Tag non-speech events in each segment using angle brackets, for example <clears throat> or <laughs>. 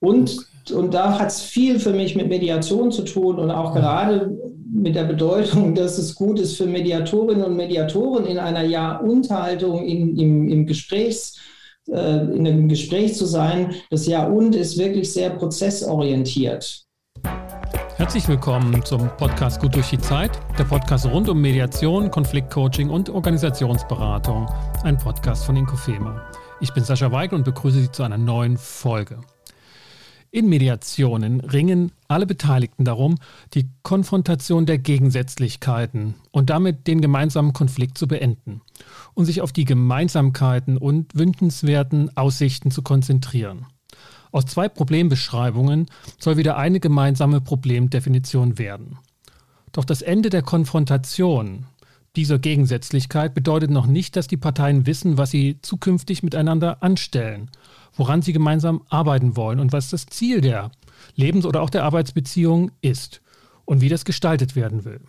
Und, und da hat es viel für mich mit Mediation zu tun und auch gerade mit der Bedeutung, <laughs> dass es gut ist für Mediatorinnen und Mediatoren in einer Ja-und-Haltung in, im, im Gesprächs, äh, in einem Gespräch zu sein. Das Ja-und ist wirklich sehr prozessorientiert. Herzlich willkommen zum Podcast Gut durch die Zeit, der Podcast rund um Mediation, Konfliktcoaching und Organisationsberatung, ein Podcast von Inkofema. Ich bin Sascha Weigel und begrüße Sie zu einer neuen Folge. In Mediationen ringen alle Beteiligten darum, die Konfrontation der Gegensätzlichkeiten und damit den gemeinsamen Konflikt zu beenden und sich auf die Gemeinsamkeiten und wünschenswerten Aussichten zu konzentrieren. Aus zwei Problembeschreibungen soll wieder eine gemeinsame Problemdefinition werden. Doch das Ende der Konfrontation dieser Gegensätzlichkeit bedeutet noch nicht, dass die Parteien wissen, was sie zukünftig miteinander anstellen woran sie gemeinsam arbeiten wollen und was das Ziel der Lebens- oder auch der Arbeitsbeziehung ist und wie das gestaltet werden will.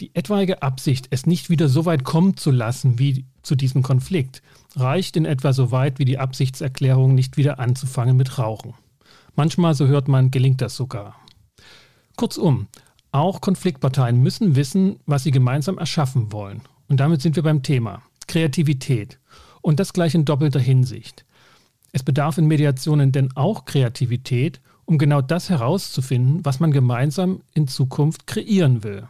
Die etwaige Absicht, es nicht wieder so weit kommen zu lassen wie zu diesem Konflikt, reicht in etwa so weit wie die Absichtserklärung, nicht wieder anzufangen mit Rauchen. Manchmal, so hört man, gelingt das sogar. Kurzum, auch Konfliktparteien müssen wissen, was sie gemeinsam erschaffen wollen. Und damit sind wir beim Thema Kreativität. Und das gleich in doppelter Hinsicht. Es bedarf in Mediationen denn auch Kreativität, um genau das herauszufinden, was man gemeinsam in Zukunft kreieren will.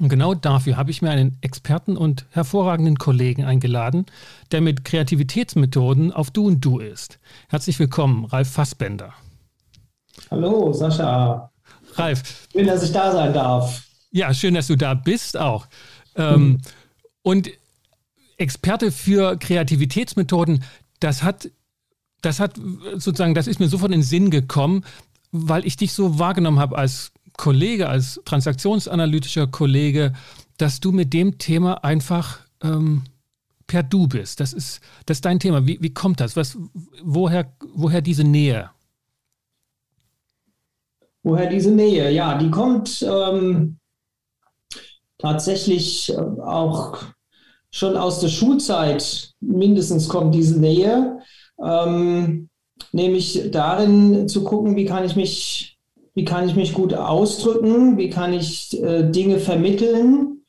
Und genau dafür habe ich mir einen Experten und hervorragenden Kollegen eingeladen, der mit Kreativitätsmethoden auf Du und Du ist. Herzlich willkommen, Ralf Fassbender. Hallo, Sascha. Ralf. Schön, dass ich da sein darf. Ja, schön, dass du da bist auch. Mhm. und Experte für Kreativitätsmethoden, das hat das hat sozusagen, das ist mir sofort in den Sinn gekommen, weil ich dich so wahrgenommen habe als Kollege, als transaktionsanalytischer Kollege, dass du mit dem Thema einfach ähm, per Du bist. Das ist, das ist dein Thema. Wie, wie kommt das? Was, woher, woher diese Nähe? Woher diese Nähe? Ja, die kommt ähm, tatsächlich äh, auch schon aus der Schulzeit. Mindestens kommt diese Nähe ähm, nämlich darin zu gucken, wie kann ich mich, wie kann ich mich gut ausdrücken, wie kann ich äh, Dinge vermitteln,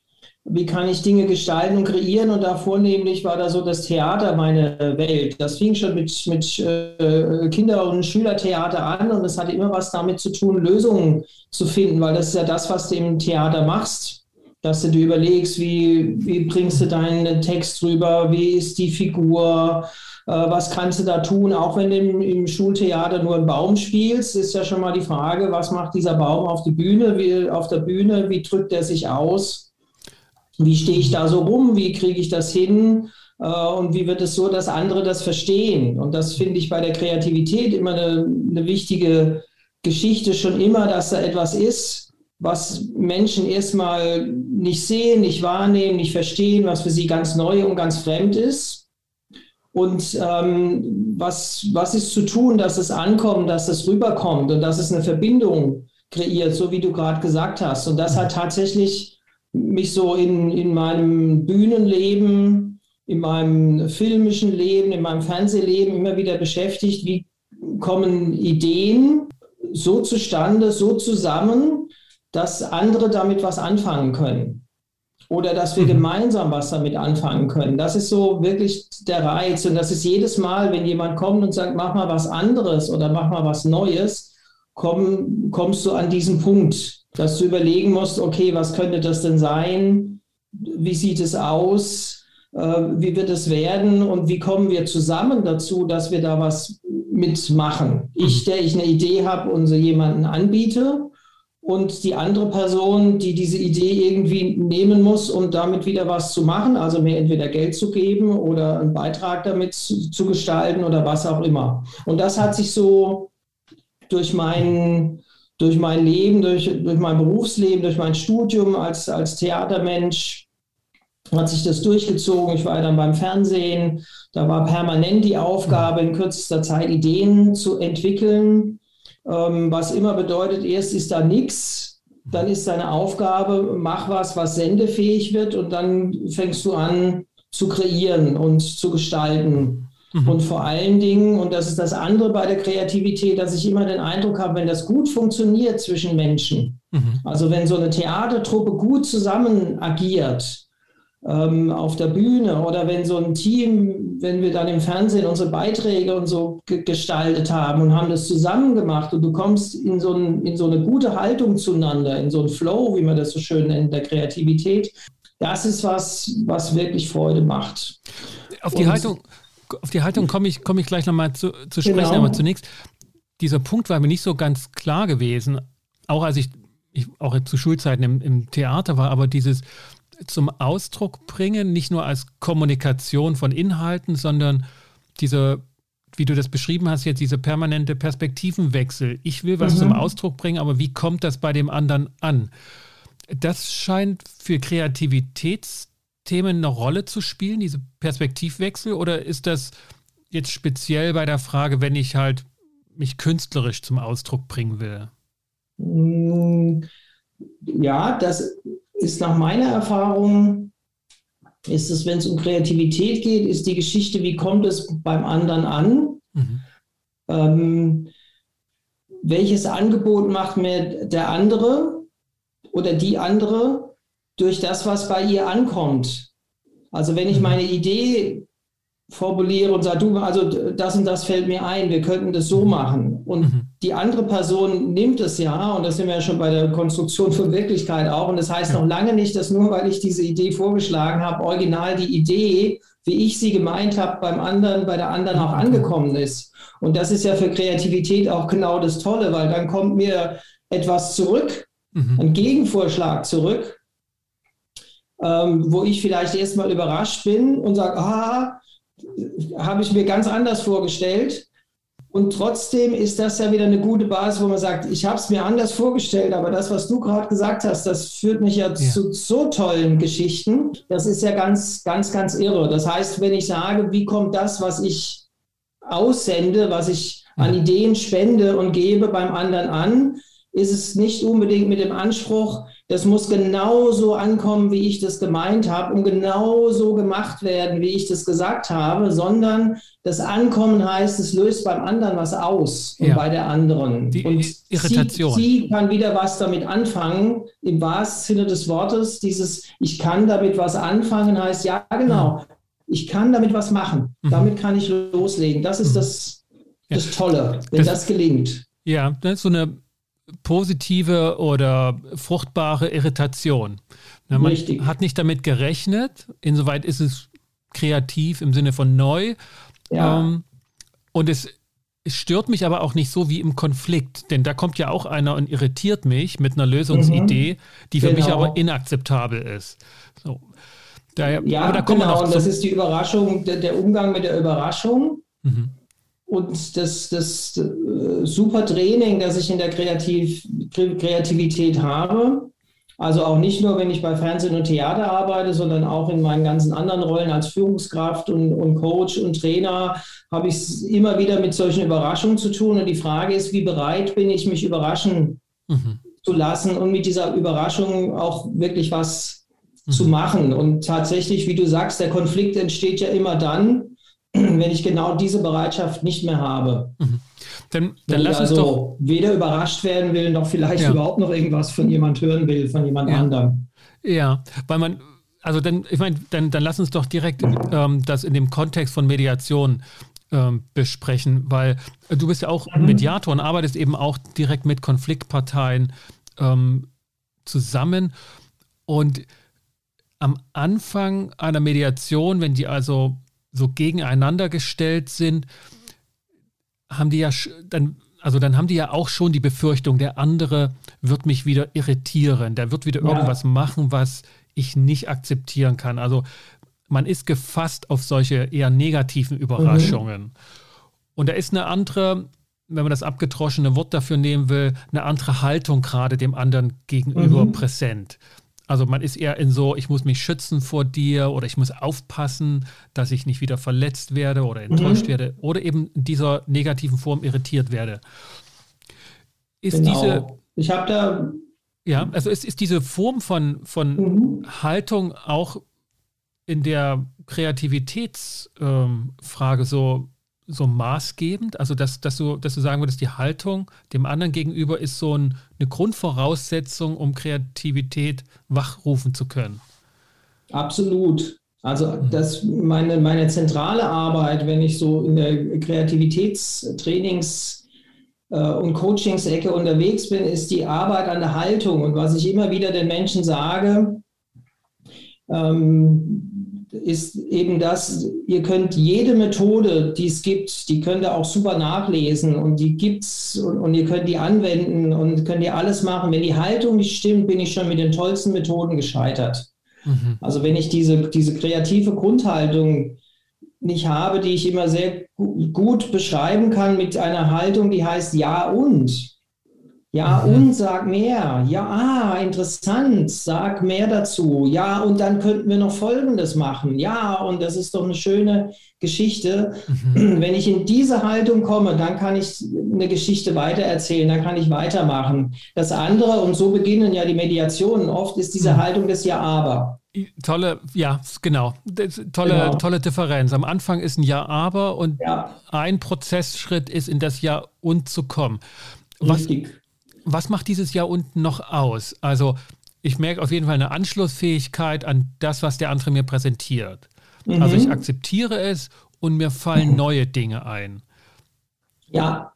wie kann ich Dinge gestalten und kreieren. Und da vornehmlich war da so das Theater meine Welt. Das fing schon mit, mit äh, Kinder- und Schülertheater an und es hatte immer was damit zu tun, Lösungen zu finden, weil das ist ja das, was du im Theater machst dass du dir überlegst, wie, wie bringst du deinen Text rüber, wie ist die Figur, was kannst du da tun, auch wenn du im, im, Schultheater nur einen Baum spielst, ist ja schon mal die Frage, was macht dieser Baum auf, die Bühne, wie, auf der Bühne, wie drückt er sich aus, wie stehe ich da so rum, wie kriege ich das hin? Äh, und wie wird es so, dass andere das verstehen. Und das finde ich bei der Kreativität immer eine, eine wichtige Geschichte schon immer, dass da etwas ist, was Menschen erstmal nicht sehen, nicht wahrnehmen, nicht verstehen, was für sie ganz neu und ganz fremd ist und ähm, was, was ist zu tun, dass es ankommt, dass es rüberkommt und dass es eine Verbindung kreiert, so wie du gerade gesagt hast. Und das hat tatsächlich mich so in, in meinem Bühnenleben, in meinem filmischen Leben, in meinem Fernsehleben immer wieder beschäftigt. Wie kommen Ideen so zustande, so zusammen, dass andere damit was anfangen können? Oder dass wir mhm. gemeinsam was damit anfangen können. Das ist so wirklich der Reiz. Und das ist jedes Mal, wenn jemand kommt und sagt, mach mal was anderes oder mach mal was Neues, komm, kommst du an diesen Punkt, dass du überlegen musst, okay, was könnte das denn sein? Wie sieht es aus? Äh, wie wird es werden? Und wie kommen wir zusammen dazu, dass wir da was mitmachen? Ich, mhm. der ich eine Idee habe und sie jemanden anbiete, und die andere Person, die diese Idee irgendwie nehmen muss, um damit wieder was zu machen, also mir entweder Geld zu geben oder einen Beitrag damit zu, zu gestalten oder was auch immer. Und das hat sich so durch mein, durch mein Leben, durch, durch mein Berufsleben, durch mein Studium als, als Theatermensch, hat sich das durchgezogen. Ich war dann beim Fernsehen. Da war permanent die Aufgabe, in kürzester Zeit Ideen zu entwickeln ähm, was immer bedeutet, erst ist da nichts, dann ist deine Aufgabe, mach was, was sendefähig wird und dann fängst du an zu kreieren und zu gestalten. Mhm. Und vor allen Dingen, und das ist das andere bei der Kreativität, dass ich immer den Eindruck habe, wenn das gut funktioniert zwischen Menschen, mhm. also wenn so eine Theatertruppe gut zusammen agiert, auf der Bühne oder wenn so ein Team, wenn wir dann im Fernsehen unsere Beiträge und so gestaltet haben und haben das zusammen gemacht und du kommst in so, ein, in so eine gute Haltung zueinander, in so einen Flow, wie man das so schön nennt, der Kreativität, das ist was, was wirklich Freude macht. Auf die und, Haltung, auf die Haltung komme ich, komme ich gleich nochmal zu, zu sprechen, genau. aber zunächst, dieser Punkt war mir nicht so ganz klar gewesen, auch als ich, ich auch zu Schulzeiten im, im Theater war, aber dieses zum Ausdruck bringen, nicht nur als Kommunikation von Inhalten, sondern diese, wie du das beschrieben hast, jetzt diese permanente Perspektivenwechsel. Ich will was mhm. zum Ausdruck bringen, aber wie kommt das bei dem anderen an? Das scheint für Kreativitätsthemen eine Rolle zu spielen, diese Perspektivwechsel, oder ist das jetzt speziell bei der Frage, wenn ich halt mich künstlerisch zum Ausdruck bringen will? Mm, ja, das ist nach meiner Erfahrung, ist es, wenn es um Kreativität geht, ist die Geschichte, wie kommt es beim anderen an? Mhm. Ähm, welches Angebot macht mir der andere oder die andere durch das, was bei ihr ankommt? Also wenn ich mhm. meine Idee formuliere und sage, du, also das und das fällt mir ein, wir könnten das so mhm. machen. Und mhm. die andere Person nimmt es ja, und das sind wir ja schon bei der Konstruktion von Wirklichkeit auch. Und das heißt noch lange nicht, dass nur weil ich diese Idee vorgeschlagen habe, original die Idee, wie ich sie gemeint habe, beim anderen, bei der anderen auch angekommen ist. Und das ist ja für Kreativität auch genau das Tolle, weil dann kommt mir etwas zurück, mhm. ein Gegenvorschlag zurück, ähm, wo ich vielleicht erstmal überrascht bin und sage, ah, habe ich mir ganz anders vorgestellt. Und trotzdem ist das ja wieder eine gute Basis, wo man sagt, ich habe es mir anders vorgestellt, aber das, was du gerade gesagt hast, das führt mich ja, ja, zu so tollen Geschichten. Das ist ja ganz, ganz, ganz irre. Das heißt, wenn ich sage, wie kommt das, was ich aussende, was ich an Ideen spende und gebe beim anderen an, ist es nicht unbedingt mit dem Anspruch, das muss genauso ankommen, wie ich das gemeint habe und genauso gemacht werden, wie ich das gesagt habe, sondern das Ankommen heißt, es löst beim anderen was aus und ja. bei der anderen. Die und Irritation. Sie, sie, kann wieder was damit anfangen, im wahrsten Sinne des Wortes. Dieses Ich kann damit was anfangen heißt, ja, genau, mhm. ich kann damit was machen. Mhm. Damit kann ich loslegen. Das ist mhm. das, das Tolle, wenn das, das gelingt. Ja, das ist so eine positive oder fruchtbare Irritation. Man Richtig. hat nicht damit gerechnet, insoweit ist es kreativ im Sinne von neu. Ja. Ähm, und es, es, stört mich aber auch nicht so wie im Konflikt, denn da kommt ja auch einer und irritiert mich mit einer Lösungsidee, mhm. die für genau. mich aber inakzeptabel ist. So. Daher, ja, da genau, und das ist die Überraschung, der, der Umgang mit der Überraschung. Mhm und das, das äh, super Training, das ich in der Kreativ Kreativität habe. Also auch nicht nur, wenn ich bei Fernsehen und Theater arbeite, sondern auch in meinen ganzen anderen Rollen als Führungskraft und, und Coach und Trainer habe ich es immer wieder mit solchen Überraschungen zu tun. Und die Frage ist, wie bereit bin ich, mich überraschen mhm. zu lassen und mit dieser Überraschung auch wirklich was mhm. zu machen. Und tatsächlich, wie du sagst, der Konflikt entsteht ja immer dann, <clears throat> wenn ich genau diese Bereitschaft nicht mehr habe. Mhm. Dann, dann lass also uns doch. Weder überrascht werden will, noch vielleicht ja. überhaupt noch irgendwas von jemand hören will, von jemand ja. anderem. Ja, weil man, also dann, ich meine, dann, dann lass uns doch direkt ähm, das in dem Kontext von Mediation ähm, besprechen, weil du bist ja auch mhm. Mediator und arbeitest eben auch direkt mit Konfliktparteien ähm, zusammen. Und am Anfang einer Mediation, wenn die also so gegeneinander gestellt sind, haben die ja dann, also dann haben die ja auch schon die Befürchtung, der andere wird mich wieder irritieren, der wird wieder ja. irgendwas machen, was ich nicht akzeptieren kann. Also man ist gefasst auf solche eher negativen Überraschungen. Mhm. Und da ist eine andere, wenn man das abgetroschene Wort dafür nehmen will, eine andere Haltung gerade dem anderen gegenüber mhm. präsent. Also man ist eher in so, ich muss mich schützen vor dir oder ich muss aufpassen, dass ich nicht wieder verletzt werde oder enttäuscht mhm. werde oder eben in dieser negativen Form irritiert werde. Ist genau. diese. Ich habe da. Ja, also ist, ist diese Form von, von mhm. Haltung auch in der Kreativitätsfrage ähm, so, so maßgebend? Also, dass, dass, du, dass du sagen würdest, die Haltung dem anderen gegenüber ist so ein, eine Grundvoraussetzung, um Kreativität wachrufen zu können. Absolut. Also mhm. das meine, meine zentrale Arbeit, wenn ich so in der Kreativitätstrainings- äh, und Coachingsecke unterwegs bin, ist die Arbeit an der Haltung. Und was ich immer wieder den Menschen sage, ähm, ist eben das, ihr könnt jede Methode, die es gibt, die könnt ihr auch super nachlesen und die gibt's und, und ihr könnt die anwenden und könnt ihr alles machen. Wenn die Haltung nicht stimmt, bin ich schon mit den tollsten Methoden gescheitert. Mhm. Also wenn ich diese, diese kreative Grundhaltung nicht habe, die ich immer sehr gut beschreiben kann mit einer Haltung, die heißt Ja und. Ja mhm. und sag mehr. Ja, ah, interessant, sag mehr dazu. Ja, und dann könnten wir noch Folgendes machen. Ja, und das ist doch eine schöne Geschichte. Mhm. Wenn ich in diese Haltung komme, dann kann ich eine Geschichte weitererzählen, dann kann ich weitermachen. Das andere, und so beginnen ja die Mediationen oft, ist diese mhm. Haltung des Ja-Aber. Tolle, ja, genau. Tolle, genau. tolle Differenz. Am Anfang ist ein Ja, aber und ja. ein Prozessschritt ist in das Ja und zu kommen. Was, Richtig. Was macht dieses Ja und noch aus? Also, ich merke auf jeden Fall eine Anschlussfähigkeit an das, was der andere mir präsentiert. Mhm. Also, ich akzeptiere es und mir fallen mhm. neue Dinge ein. Ja,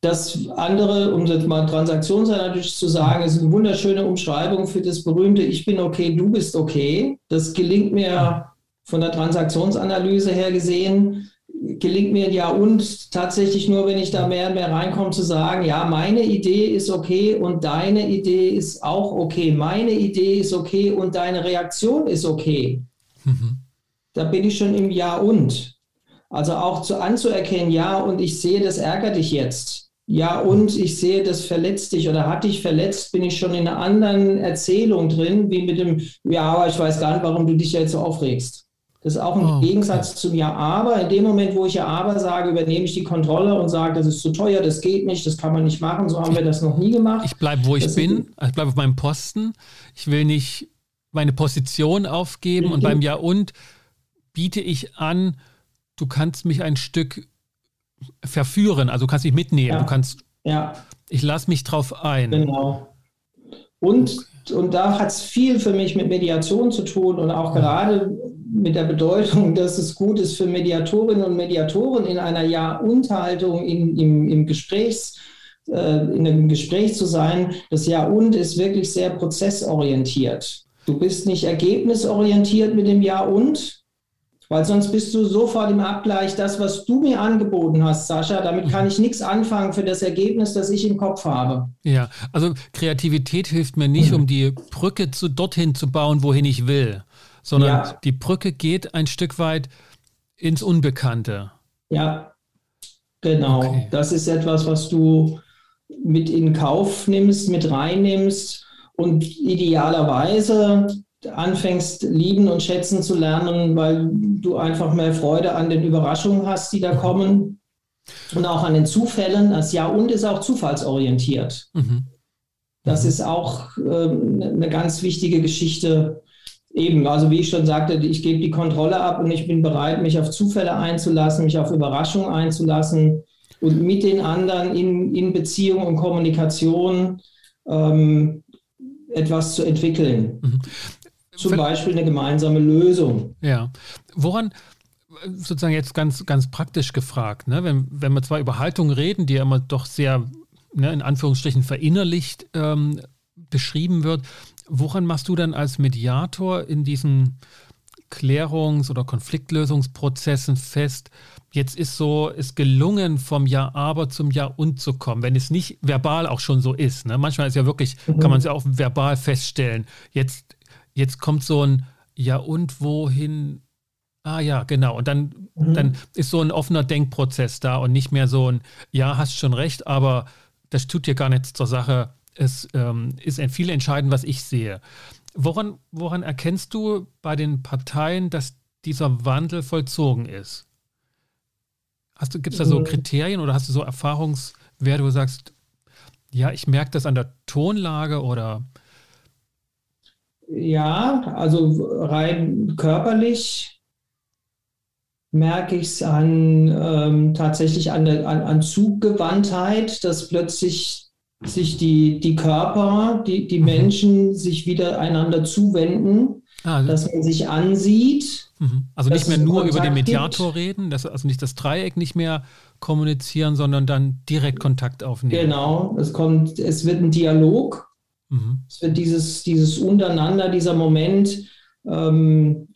das andere, um das mal transaktionsanalytisch zu sagen, ist eine wunderschöne Umschreibung für das berühmte Ich bin okay, du bist okay. Das gelingt mir von der Transaktionsanalyse her gesehen, gelingt mir ja und tatsächlich nur, wenn ich da mehr und mehr reinkomme, zu sagen, ja, meine Idee ist okay und deine Idee ist auch okay. Meine Idee ist okay und deine Reaktion ist okay. Mhm. Da bin ich schon im Ja und. Also auch zu anzuerkennen, ja, und ich sehe, das ärgert dich jetzt. Ja, und ich sehe, das verletzt dich oder hat dich verletzt, bin ich schon in einer anderen Erzählung drin, wie mit dem, ja, aber ich weiß gar nicht, warum du dich jetzt so aufregst. Das ist auch ein oh, Gegensatz okay. zum Ja, aber. In dem Moment, wo ich Ja, aber sage, übernehme ich die Kontrolle und sage, das ist zu teuer, das geht nicht, das kann man nicht machen. So haben wir das noch nie gemacht. Ich bleibe, wo ich das bin. Ich bleibe auf meinem Posten. Ich will nicht meine Position aufgeben. Und beim Ja und biete ich an, du kannst mich ein Stück verführen. Also du kannst dich mitnehmen. Ja. Du kannst. Ja. Ich lasse mich drauf ein. Genau. Und, und da hat es viel für mich mit Mediation zu tun und auch gerade mit der Bedeutung, dass es gut ist für Mediatorinnen und Mediatoren in einer Ja-und-Haltung in, im, im Gesprächs, äh, in einem Gespräch zu sein. Das Ja-und ist wirklich sehr prozessorientiert. Du bist nicht ergebnisorientiert mit dem Ja-und, weil sonst bist du sofort im Abgleich, das, was du mir angeboten hast, Sascha, damit kann ich nichts anfangen für das Ergebnis, das ich im Kopf habe. Ja, also Kreativität hilft mir nicht, um die Brücke zu dorthin zu bauen, wohin ich will, sondern ja. die Brücke geht ein Stück weit ins Unbekannte. Ja, genau. Okay. Das ist etwas, was du mit in Kauf nimmst, mit reinnimmst und idealerweise anfängst lieben und schätzen zu lernen, weil du einfach mehr Freude an den Überraschungen hast, die da kommen und auch an den Zufällen. Das Ja und ist auch zufallsorientiert. Mhm. Das ist auch äh, eine ganz wichtige Geschichte. Eben, also wie ich schon sagte, ich gebe die Kontrolle ab und ich bin bereit, mich auf Zufälle einzulassen, mich auf Überraschungen einzulassen und mit den anderen in, in Beziehung und Kommunikation ähm, etwas zu entwickeln. Mhm zum Beispiel eine gemeinsame Lösung. Ja. Woran, sozusagen jetzt ganz, ganz praktisch gefragt, ne? wenn, wenn wir zwar über Haltung reden, die ja immer doch sehr, ne, in Anführungsstrichen, verinnerlicht ähm, beschrieben wird, woran machst du dann als Mediator in diesen Klärungs- oder Konfliktlösungsprozessen fest, jetzt ist so, ist gelungen, vom Ja, aber zum Ja und zu kommen, wenn es nicht verbal auch schon so ist. Ne? Manchmal ist ja wirklich, mhm. kann man es ja auch verbal feststellen. Jetzt jetzt kommt so ein Ja und wohin? Ah ja, genau. Und dann, mhm. dann ist so ein offener Denkprozess da und nicht mehr so ein Ja, hast schon recht, aber das tut dir gar nichts zur Sache. Es ähm, ist viel entscheidend, was ich sehe. Woran, woran erkennst du bei den Parteien, dass dieser Wandel vollzogen ist? Gibt es da so mhm. Kriterien oder hast du so Erfahrungswerte, wo du sagst, ja, ich merke das an der Tonlage oder ja, also rein körperlich merke ich es an ähm, tatsächlich an, der, an, an Zuggewandtheit, dass plötzlich sich die, die Körper, die, die mhm. Menschen sich wieder einander zuwenden, ah, also dass man sich ansieht. Mhm. Also nicht mehr nur über den Mediator gibt. reden, dass, also nicht das Dreieck nicht mehr kommunizieren, sondern dann direkt Kontakt aufnehmen. Genau, es kommt, es wird ein Dialog. Mhm. Es wird dieses, dieses Untereinander, dieser Moment, ähm,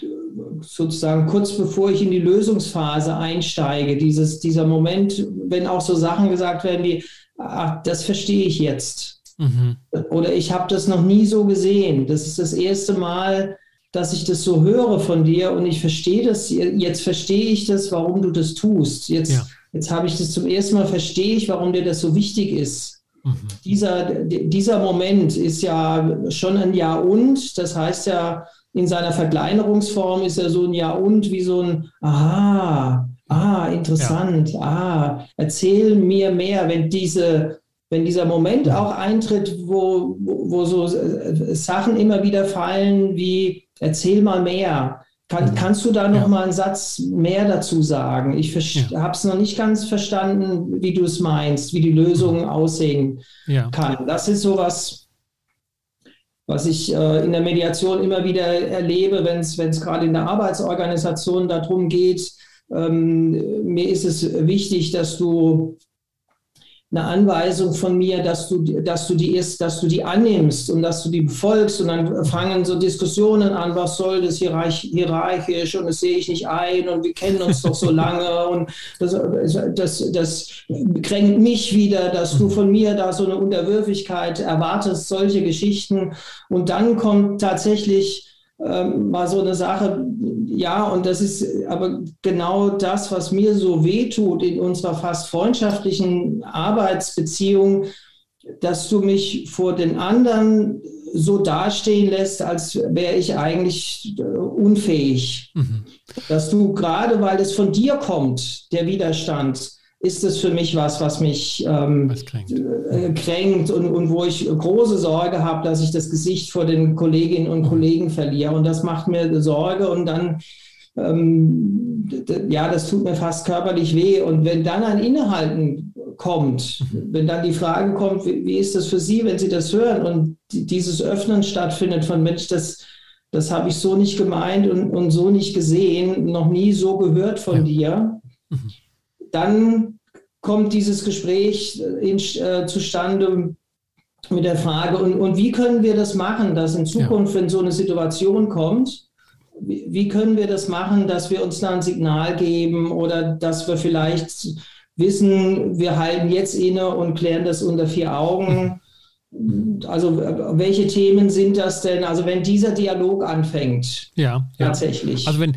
sozusagen kurz bevor ich in die Lösungsphase einsteige, dieses, dieser Moment, wenn auch so Sachen gesagt werden wie, ach, das verstehe ich jetzt. Mhm. Oder ich habe das noch nie so gesehen. Das ist das erste Mal, dass ich das so höre von dir und ich verstehe das. Jetzt verstehe ich das, warum du das tust. Jetzt, ja. jetzt habe ich das zum ersten Mal, verstehe ich, warum dir das so wichtig ist. Mhm. Dieser, dieser Moment ist ja schon ein Ja und. Das heißt ja, in seiner Verkleinerungsform ist er so ein Ja und wie so ein Aha, ah, interessant, ja. ah, erzähl mir mehr, wenn diese, wenn dieser Moment auch eintritt, wo, wo, so äh, Sachen immer wieder fallen wie erzähl mal mehr. Kann, mhm. kannst du da noch ja. mal einen Satz mehr dazu sagen? Ich ja. habe es noch nicht ganz verstanden, wie du es meinst, wie die Lösung mhm. aussehen ja. kann. Das ist sowas, was ich äh, in der Mediation immer wieder erlebe, wenn es gerade in der Arbeitsorganisation darum geht, mir ist es wichtig, dass du eine Anweisung von mir, dass du, dass du die ist, dass du die annimmst und dass du die befolgst und dann fangen so Diskussionen an, was soll das hierarchisch und das sehe ich nicht ein und wir kennen uns doch so <laughs> lange und das, das, das kränkt mich wieder, dass du von mir da so eine Unterwürfigkeit erwartest, solche Geschichten. Und dann kommt tatsächlich ähm, mal so eine Sache, ja, und das ist aber genau das, was mir so wehtut in unserer fast freundschaftlichen Arbeitsbeziehung, dass du mich vor den anderen so dastehen lässt, als wäre ich eigentlich äh, unfähig. Mhm. Dass du gerade, weil es von dir kommt, der Widerstand, ist es für mich was, was mich ähm, kränkt, äh, kränkt und, und, wo ich große Sorge habe, dass ich das Gesicht vor den Kolleginnen und mhm. Kollegen verliere. Und das macht mir Sorge und dann, ähm, ja, das tut mir fast körperlich weh. Und wenn dann ein Innehalten kommt, mhm. wenn dann die Frage kommt, wie, wie, ist das für Sie, wenn Sie das hören und dieses Öffnen stattfindet von Mensch, das, das habe ich so nicht gemeint und, und so nicht gesehen, noch nie so gehört von ja. dir. Mhm dann kommt dieses Gespräch in, äh, zustande mit der Frage, und, und wie können wir das machen, dass in Zukunft, ja. wenn so eine Situation kommt, wie, wie, können wir das machen, dass wir uns da ein Signal geben oder dass wir vielleicht wissen, wir halten jetzt inne und klären das unter vier Augen. Also welche Themen sind das denn? Also wenn dieser Dialog anfängt, ja, tatsächlich. Ja. Also wenn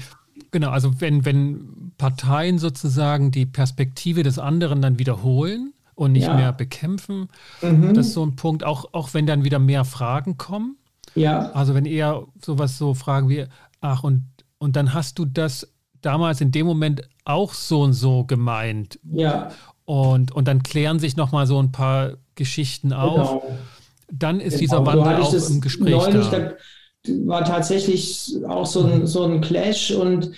genau, also wenn wenn Parteien sozusagen die Perspektive des anderen dann wiederholen und nicht ja. mehr bekämpfen. Mhm. Das ist so ein Punkt, auch, auch wenn dann wieder mehr Fragen kommen. Ja. Also wenn eher sowas so Fragen wie, ach, und, und dann hast du das damals in dem Moment auch so und so gemeint. Ja. Und, und dann klären sich nochmal so ein paar Geschichten auf. Genau. Dann ist genau. dieser Wandel auch im Gespräch neulich, da. da. war tatsächlich auch so ein, so ein Clash und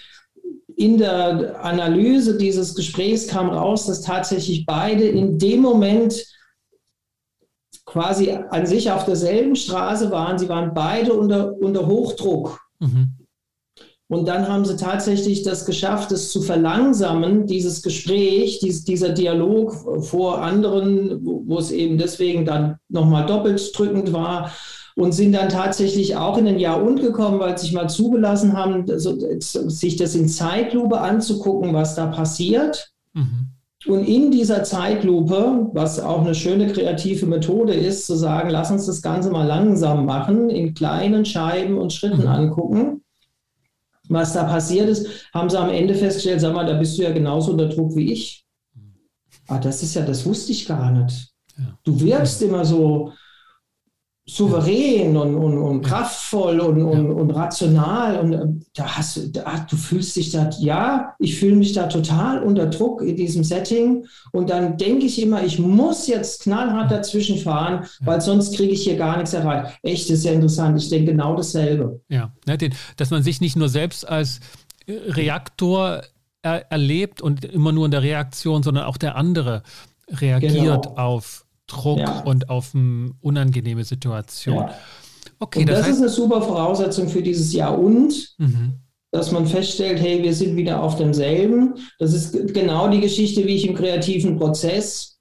in der Analyse dieses Gesprächs kam raus, dass tatsächlich beide in dem Moment quasi an sich auf derselben Straße waren. Sie waren beide unter, unter Hochdruck. Mhm. Und dann haben sie tatsächlich das geschafft, es zu verlangsamen, dieses Gespräch, dies, dieser Dialog vor anderen, wo, wo es eben deswegen dann nochmal doppelt drückend war und sind dann tatsächlich auch in ein Jahr und gekommen, weil sie sich mal zugelassen haben, so, sich das in Zeitlupe anzugucken, was da passiert. Mhm. Und in dieser Zeitlupe, was auch eine schöne kreative Methode ist, zu sagen, lass uns das Ganze mal langsam machen, in kleinen Scheiben und Schritten mhm. angucken, was da passiert ist, haben sie am Ende festgestellt, sag mal, da bist du ja genauso unter Druck wie ich. Mhm. Ah, das ist ja, das wusste ich gar nicht. Ja. Du wirkst immer so, souverän und, und, und kraftvoll und, und, und rational und äh, da hast du, da, du fühlst dich da, ja, ich fühle mich da total unter Druck in diesem Setting und dann denke ich immer, ich muss jetzt knallhart dazwischen fahren, weil sonst kriege ich hier gar nichts erreicht. Echt, das ist ja interessant. Ich denke genau dasselbe. Ja, ne, dass man sich nicht nur selbst als äh, Reaktor er, erlebt und immer nur in der Reaktion, sondern auch der andere reagiert genau. auf Druck ja. und auf eine unangenehme Situation. Ja. Okay, und das, das ist eine super Voraussetzung für dieses Jahr und, mhm. dass man feststellt, hey, wir sind wieder auf demselben. Das ist genau die Geschichte, wie ich im kreativen Prozess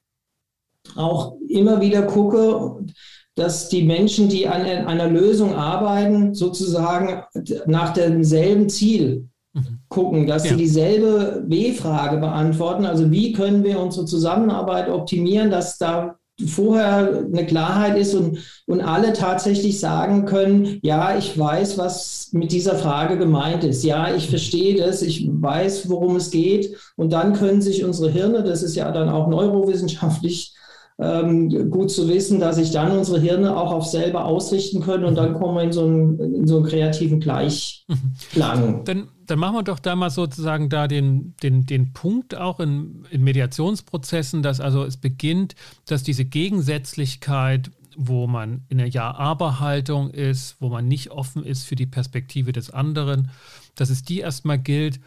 auch immer wieder gucke, dass die Menschen, die an einer Lösung arbeiten, sozusagen nach demselben Ziel mhm. gucken, dass ja. sie dieselbe W-Frage beantworten. Also wie können wir unsere Zusammenarbeit optimieren, dass da vorher eine Klarheit ist und, und alle tatsächlich sagen können, ja, ich weiß, was mit dieser Frage gemeint ist. Ja, ich verstehe das, ich weiß, worum es geht. Und dann können sich unsere Hirne, das ist ja dann auch neurowissenschaftlich ähm, gut zu wissen, dass sich dann unsere Hirne auch auf selber ausrichten können und dann kommen wir in so einen, in so einen kreativen Gleichklang. Dann, dann machen wir doch da mal sozusagen da den, den, den Punkt auch in, in Mediationsprozessen, dass also es beginnt, dass diese Gegensätzlichkeit wo man in der Ja-Aber-Haltung ist, wo man nicht offen ist für die Perspektive des anderen, dass es die erstmal gilt,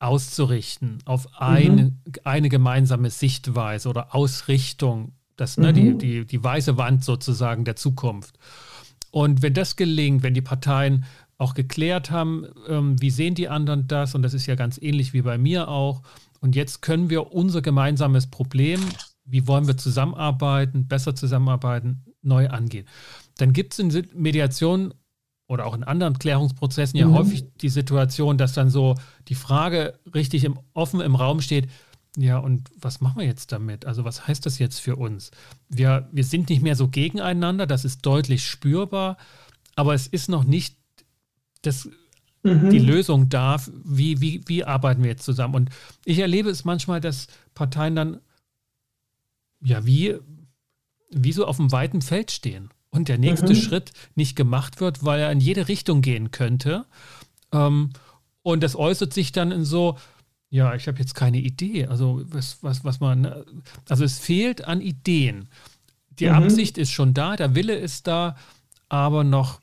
auszurichten auf eine, mhm. eine gemeinsame Sichtweise oder Ausrichtung, das, mhm. ne, die, mhm. die, die weiße Wand sozusagen der Zukunft. Und wenn das gelingt, wenn die Parteien auch geklärt haben, ähm, wie sehen die anderen das, und das ist ja ganz ähnlich wie bei mir auch, und jetzt können wir unser gemeinsames Problem, wie wollen wir zusammenarbeiten, besser zusammenarbeiten, neu angehen. Dann gibt es in Mediation oder auch in anderen Klärungsprozessen ja mhm. häufig die Situation, dass dann so die Frage richtig im, offen im Raum steht, ja, und was machen wir jetzt damit? Also was heißt das jetzt für uns? Wir, wir sind nicht mehr so gegeneinander, das ist deutlich spürbar, aber es ist noch nicht das, mhm. die Lösung da, wie, wie, wie arbeiten wir jetzt zusammen? Und ich erlebe es manchmal, dass Parteien dann ja wie, wie so auf einem weiten Feld stehen und der nächste mhm. Schritt nicht gemacht wird, weil er in jede Richtung gehen könnte. Ähm, und das äußert sich dann in so, ja, ich habe jetzt keine Idee. Also was, was, was man, also es fehlt an Ideen. Die mhm. Absicht ist schon da, der Wille ist da, aber noch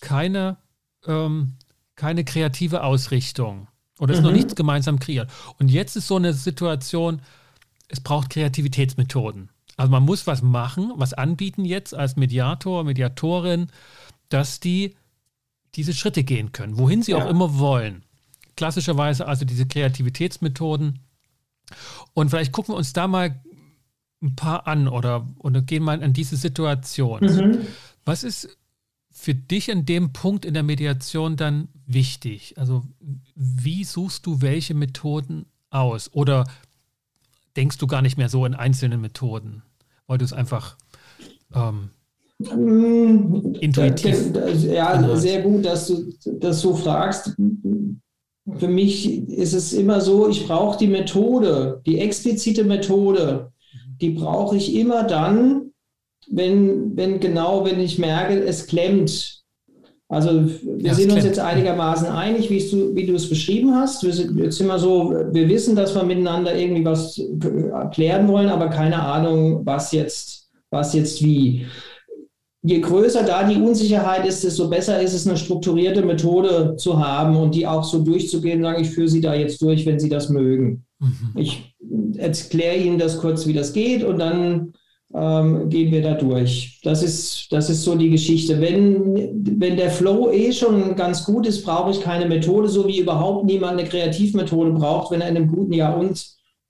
keine, ähm, keine kreative Ausrichtung. Oder ist mhm. noch nichts gemeinsam kreiert. Und jetzt ist so eine Situation, es braucht Kreativitätsmethoden. Also man muss was machen, was anbieten jetzt als Mediator, Mediatorin, dass die diese Schritte gehen können, wohin sie ja. auch immer wollen. Klassischerweise also diese Kreativitätsmethoden. Und vielleicht gucken wir uns da mal ein paar an oder, oder gehen mal an diese Situation. Mhm. Was ist für dich an dem Punkt in der Mediation dann wichtig? Also wie suchst du welche Methoden aus? Oder denkst du gar nicht mehr so in einzelnen Methoden? Weil du es einfach ähm, mm, intuitiv. Ja, anders. sehr gut, dass du das so fragst. Für mich ist es immer so, ich brauche die Methode, die explizite Methode, die brauche ich immer dann, wenn, wenn genau, wenn ich merke, es klemmt. Also wir ja, sind uns jetzt einigermaßen einig, wie du, wie du es beschrieben hast. Wir sind jetzt immer so, wir wissen, dass wir miteinander irgendwie was klären wollen, aber keine Ahnung, was jetzt, was jetzt wie. Je größer da die Unsicherheit ist, desto besser ist es, eine strukturierte Methode zu haben und die auch so durchzugehen, sage ich, führe sie da jetzt durch, wenn sie das mögen. Mhm. Ich erkläre Ihnen das kurz, wie das geht und dann ähm, gehen wir da durch. Das ist, das ist so die Geschichte. Wenn, wenn der Flow eh schon ganz gut ist, brauche ich keine Methode, so wie überhaupt niemand eine Kreativmethode braucht, wenn er in einem guten Jahr und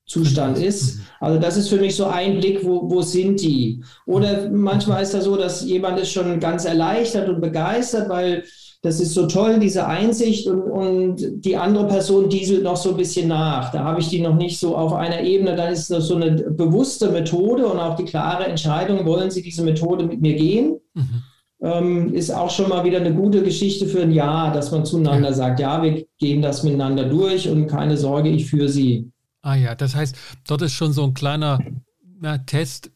Zustand mhm. ist. Also das ist für mich so ein Blick, wo, wo sind die? Oder manchmal ist das so, dass jemand ist schon ganz erleichtert und begeistert, weil das ist so toll, diese Einsicht und, und die andere Person dieselt noch so ein bisschen nach. Da habe ich die noch nicht so auf einer Ebene. Dann ist das so eine bewusste Methode und auch die klare Entscheidung, wollen Sie diese Methode mit mir gehen? Mhm. Ähm, ist auch schon mal wieder eine gute Geschichte für ein Jahr, dass man zueinander ja. sagt, ja, wir gehen das miteinander durch und keine Sorge, ich führe Sie. Ah ja, das heißt, dort ist schon so ein kleiner na, Test,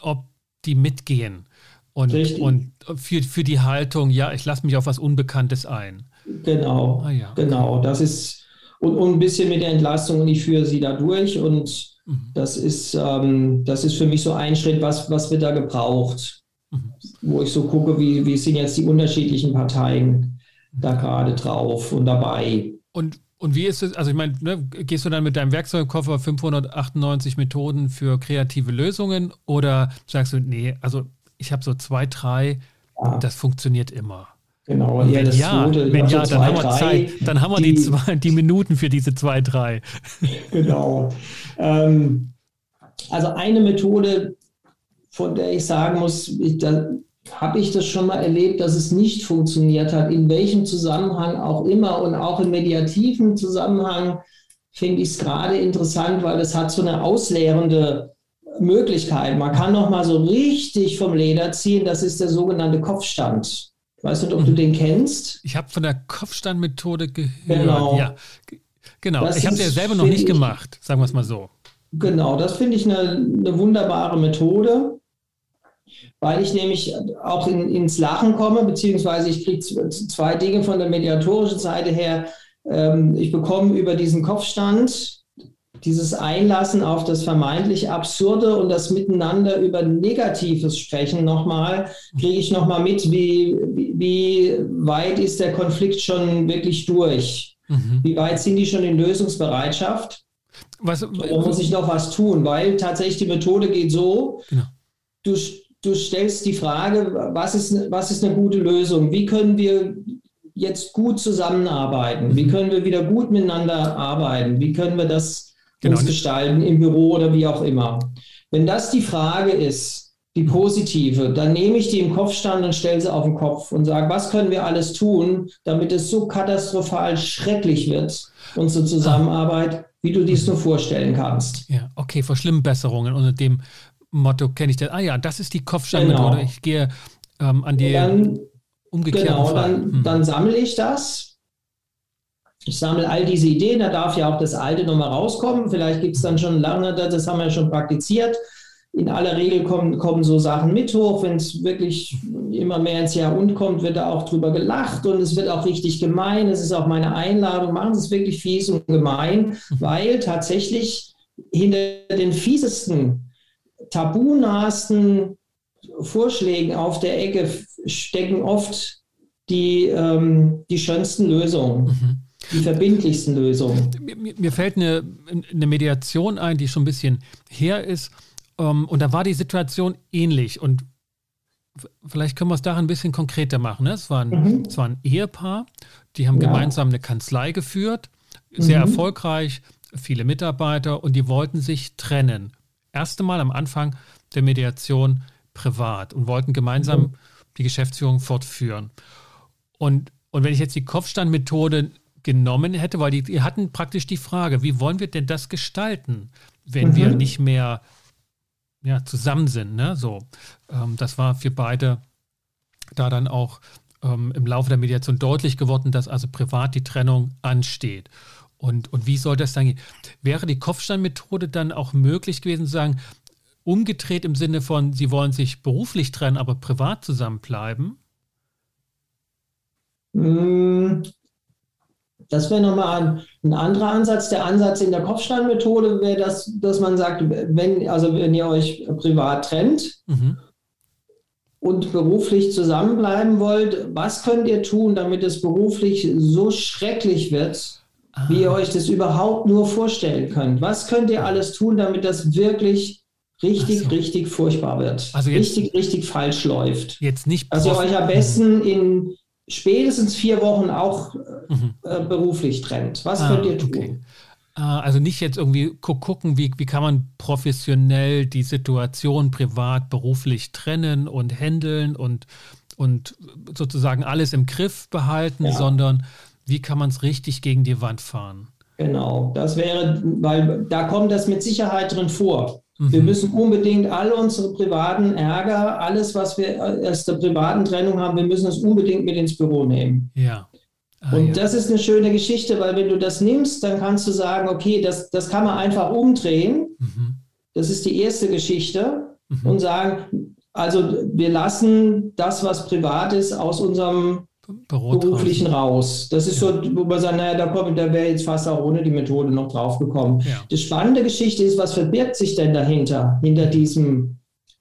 ob die mitgehen. Und, und für, für die Haltung, ja, ich lasse mich auf was Unbekanntes ein. Genau, ah, ja. genau. Das ist, und, und ein bisschen mit der Entlastung und ich führe sie da durch. Und mhm. das, ist, ähm, das ist für mich so ein Schritt, was, was wird da gebraucht. Mhm. Wo ich so gucke, wie, wie sind jetzt die unterschiedlichen Parteien da gerade drauf und dabei. Und und wie ist es, also ich meine, ne, gehst du dann mit deinem Werkzeugkoffer 598 Methoden für kreative Lösungen oder sagst du, nee, also ich habe so zwei, drei, ja. das funktioniert immer. Genau, und wenn ja, Note, wenn ja, so dann, zwei, haben wir Zeit, dann haben wir die, die, zwei, die Minuten für diese zwei, drei. <laughs> Genau. Ähm, also eine Methode, von der ich sagen muss, ich, da habe ich das schon mal erlebt, dass es nicht funktioniert hat, in welchem Zusammenhang auch immer und auch im mediativen Zusammenhang finde ich es gerade interessant, weil es hat so eine ausleerende Möglichkeit. Man kann noch mal so richtig vom Leder ziehen. Das ist der sogenannte Kopfstand. Ich weiß nicht, ob du mhm. den kennst. Ich habe von der Kopfstandmethode gehört. Genau. Ja, genau. Das ich habe den selber noch nicht ich, gemacht, sagen wir es mal so. Genau, das finde ich eine, eine wunderbare Methode weil ich nämlich auch in, ins Lachen komme, beziehungsweise ich kriege zwei Dinge von der mediatorischen Seite her. Ähm, ich bekomme über diesen Kopfstand dieses Einlassen auf das vermeintlich Absurde und das Miteinander über Negatives sprechen nochmal, kriege ich nochmal mit, wie, wie, weit ist der Konflikt schon wirklich durch? Mhm. Wie weit sind die schon in Lösungsbereitschaft? Was, da muss ich noch was tun, weil tatsächlich die Methode geht so, genau. du du stellst die Frage, was ist, was ist eine gute Lösung? Wie können wir jetzt gut zusammenarbeiten? Wie mhm. können wir wieder gut miteinander arbeiten? Wie können wir das genau. uns gestalten im Büro oder wie auch immer? Wenn das die Frage ist, die positive, dann nehme ich die im Kopfstand und stelle sie auf den Kopf und sage, was können wir alles tun, damit es so katastrophal schrecklich wird, unsere Zusammenarbeit, wie du dies nur vorstellen kannst. Ja, okay, Verschlimmbesserungen unter dem Motto kenne ich das. Ah ja, das ist die Kopfsteinmethode. Genau. Ich gehe ähm, an die dann, umgekehrten Genau, dann, hm. dann sammle ich das. Ich sammle all diese Ideen, da darf ja auch das Alte nochmal rauskommen. Vielleicht gibt es dann schon lange, das haben wir schon praktiziert. In aller Regel kommen, kommen so Sachen mit hoch. Wenn es wirklich immer mehr ins Jahr und kommt, wird da auch drüber gelacht und es wird auch richtig gemein. Es ist auch meine Einladung, machen Sie es wirklich fies und gemein, weil tatsächlich hinter den fiesesten tabunahesten Vorschlägen auf der Ecke stecken oft die, ähm, die schönsten Lösungen. Mhm. Die verbindlichsten Lösungen. Mir, mir, fällt eine, eine Mediation ein, die schon ein bisschen her ist. Ähm, und da war die Situation ähnlich. Und vielleicht können wir es da ein bisschen konkreter machen. Ne? Es, war ein, mhm. es war ein Ehepaar, die haben ja. gemeinsam eine Kanzlei geführt, sehr mhm. erfolgreich, viele Mitarbeiter und die wollten sich trennen erste Mal am Anfang der Mediation privat und wollten gemeinsam mhm. die Geschäftsführung fortführen. Und, und wenn ich jetzt die Kopfstandmethode genommen hätte, weil die, die hatten praktisch die Frage, wie wollen wir denn das gestalten, wenn mhm. wir nicht mehr ja, zusammen sind. Ne? So, ähm, das war für beide da dann auch ähm, im Laufe der Mediation deutlich geworden, dass also privat die Trennung ansteht. Und, und wie soll das dann gehen? Wäre die Kopfsteinmethode dann auch möglich gewesen, zu sagen, umgedreht im Sinne von, Sie wollen sich beruflich trennen, aber privat zusammenbleiben? Das wäre nochmal ein, ein anderer Ansatz. Der Ansatz in der Kopfsteinmethode wäre, dass, dass man sagt, wenn, also wenn ihr euch privat trennt mhm. und beruflich zusammenbleiben wollt, was könnt ihr tun, damit es beruflich so schrecklich wird, ah. wie ihr euch das überhaupt nur vorstellen könnt. Was könnt ihr alles tun, damit das wirklich richtig, so. richtig furchtbar wird? Also jetzt, richtig, richtig falsch läuft. Jetzt nicht. Dass ihr euch am besten in spätestens vier Wochen auch mhm. äh, beruflich trennt. Was ah, könnt ihr tun? Okay. Ah, also nicht jetzt irgendwie gucken, wie, wie kann man professionell die Situation privat, beruflich trennen und handeln und, und sozusagen alles im Griff behalten, ja. sondern wie kann man es richtig gegen die Wand fahren? Genau, das wäre, weil da kommt das mit Sicherheit drin vor. Mhm. Wir müssen unbedingt all unsere privaten Ärger, alles, was wir aus der privaten Trennung haben, wir müssen es unbedingt mit ins Büro nehmen. Ja. Ah, und ja. das ist eine schöne Geschichte, weil wenn du das nimmst, dann kannst du sagen, okay, das, das kann man einfach umdrehen. Mhm. Das ist die erste Geschichte. Mhm. Und sagen, also wir lassen das, was privat ist, aus unserem Beruflichen raus. Das ist ja. so, wo man sagt, naja, da, kommt, da wäre jetzt fast auch ohne die Methode noch draufgekommen. Ja. Die spannende Geschichte ist, was verbirgt sich denn dahinter, hinter diesem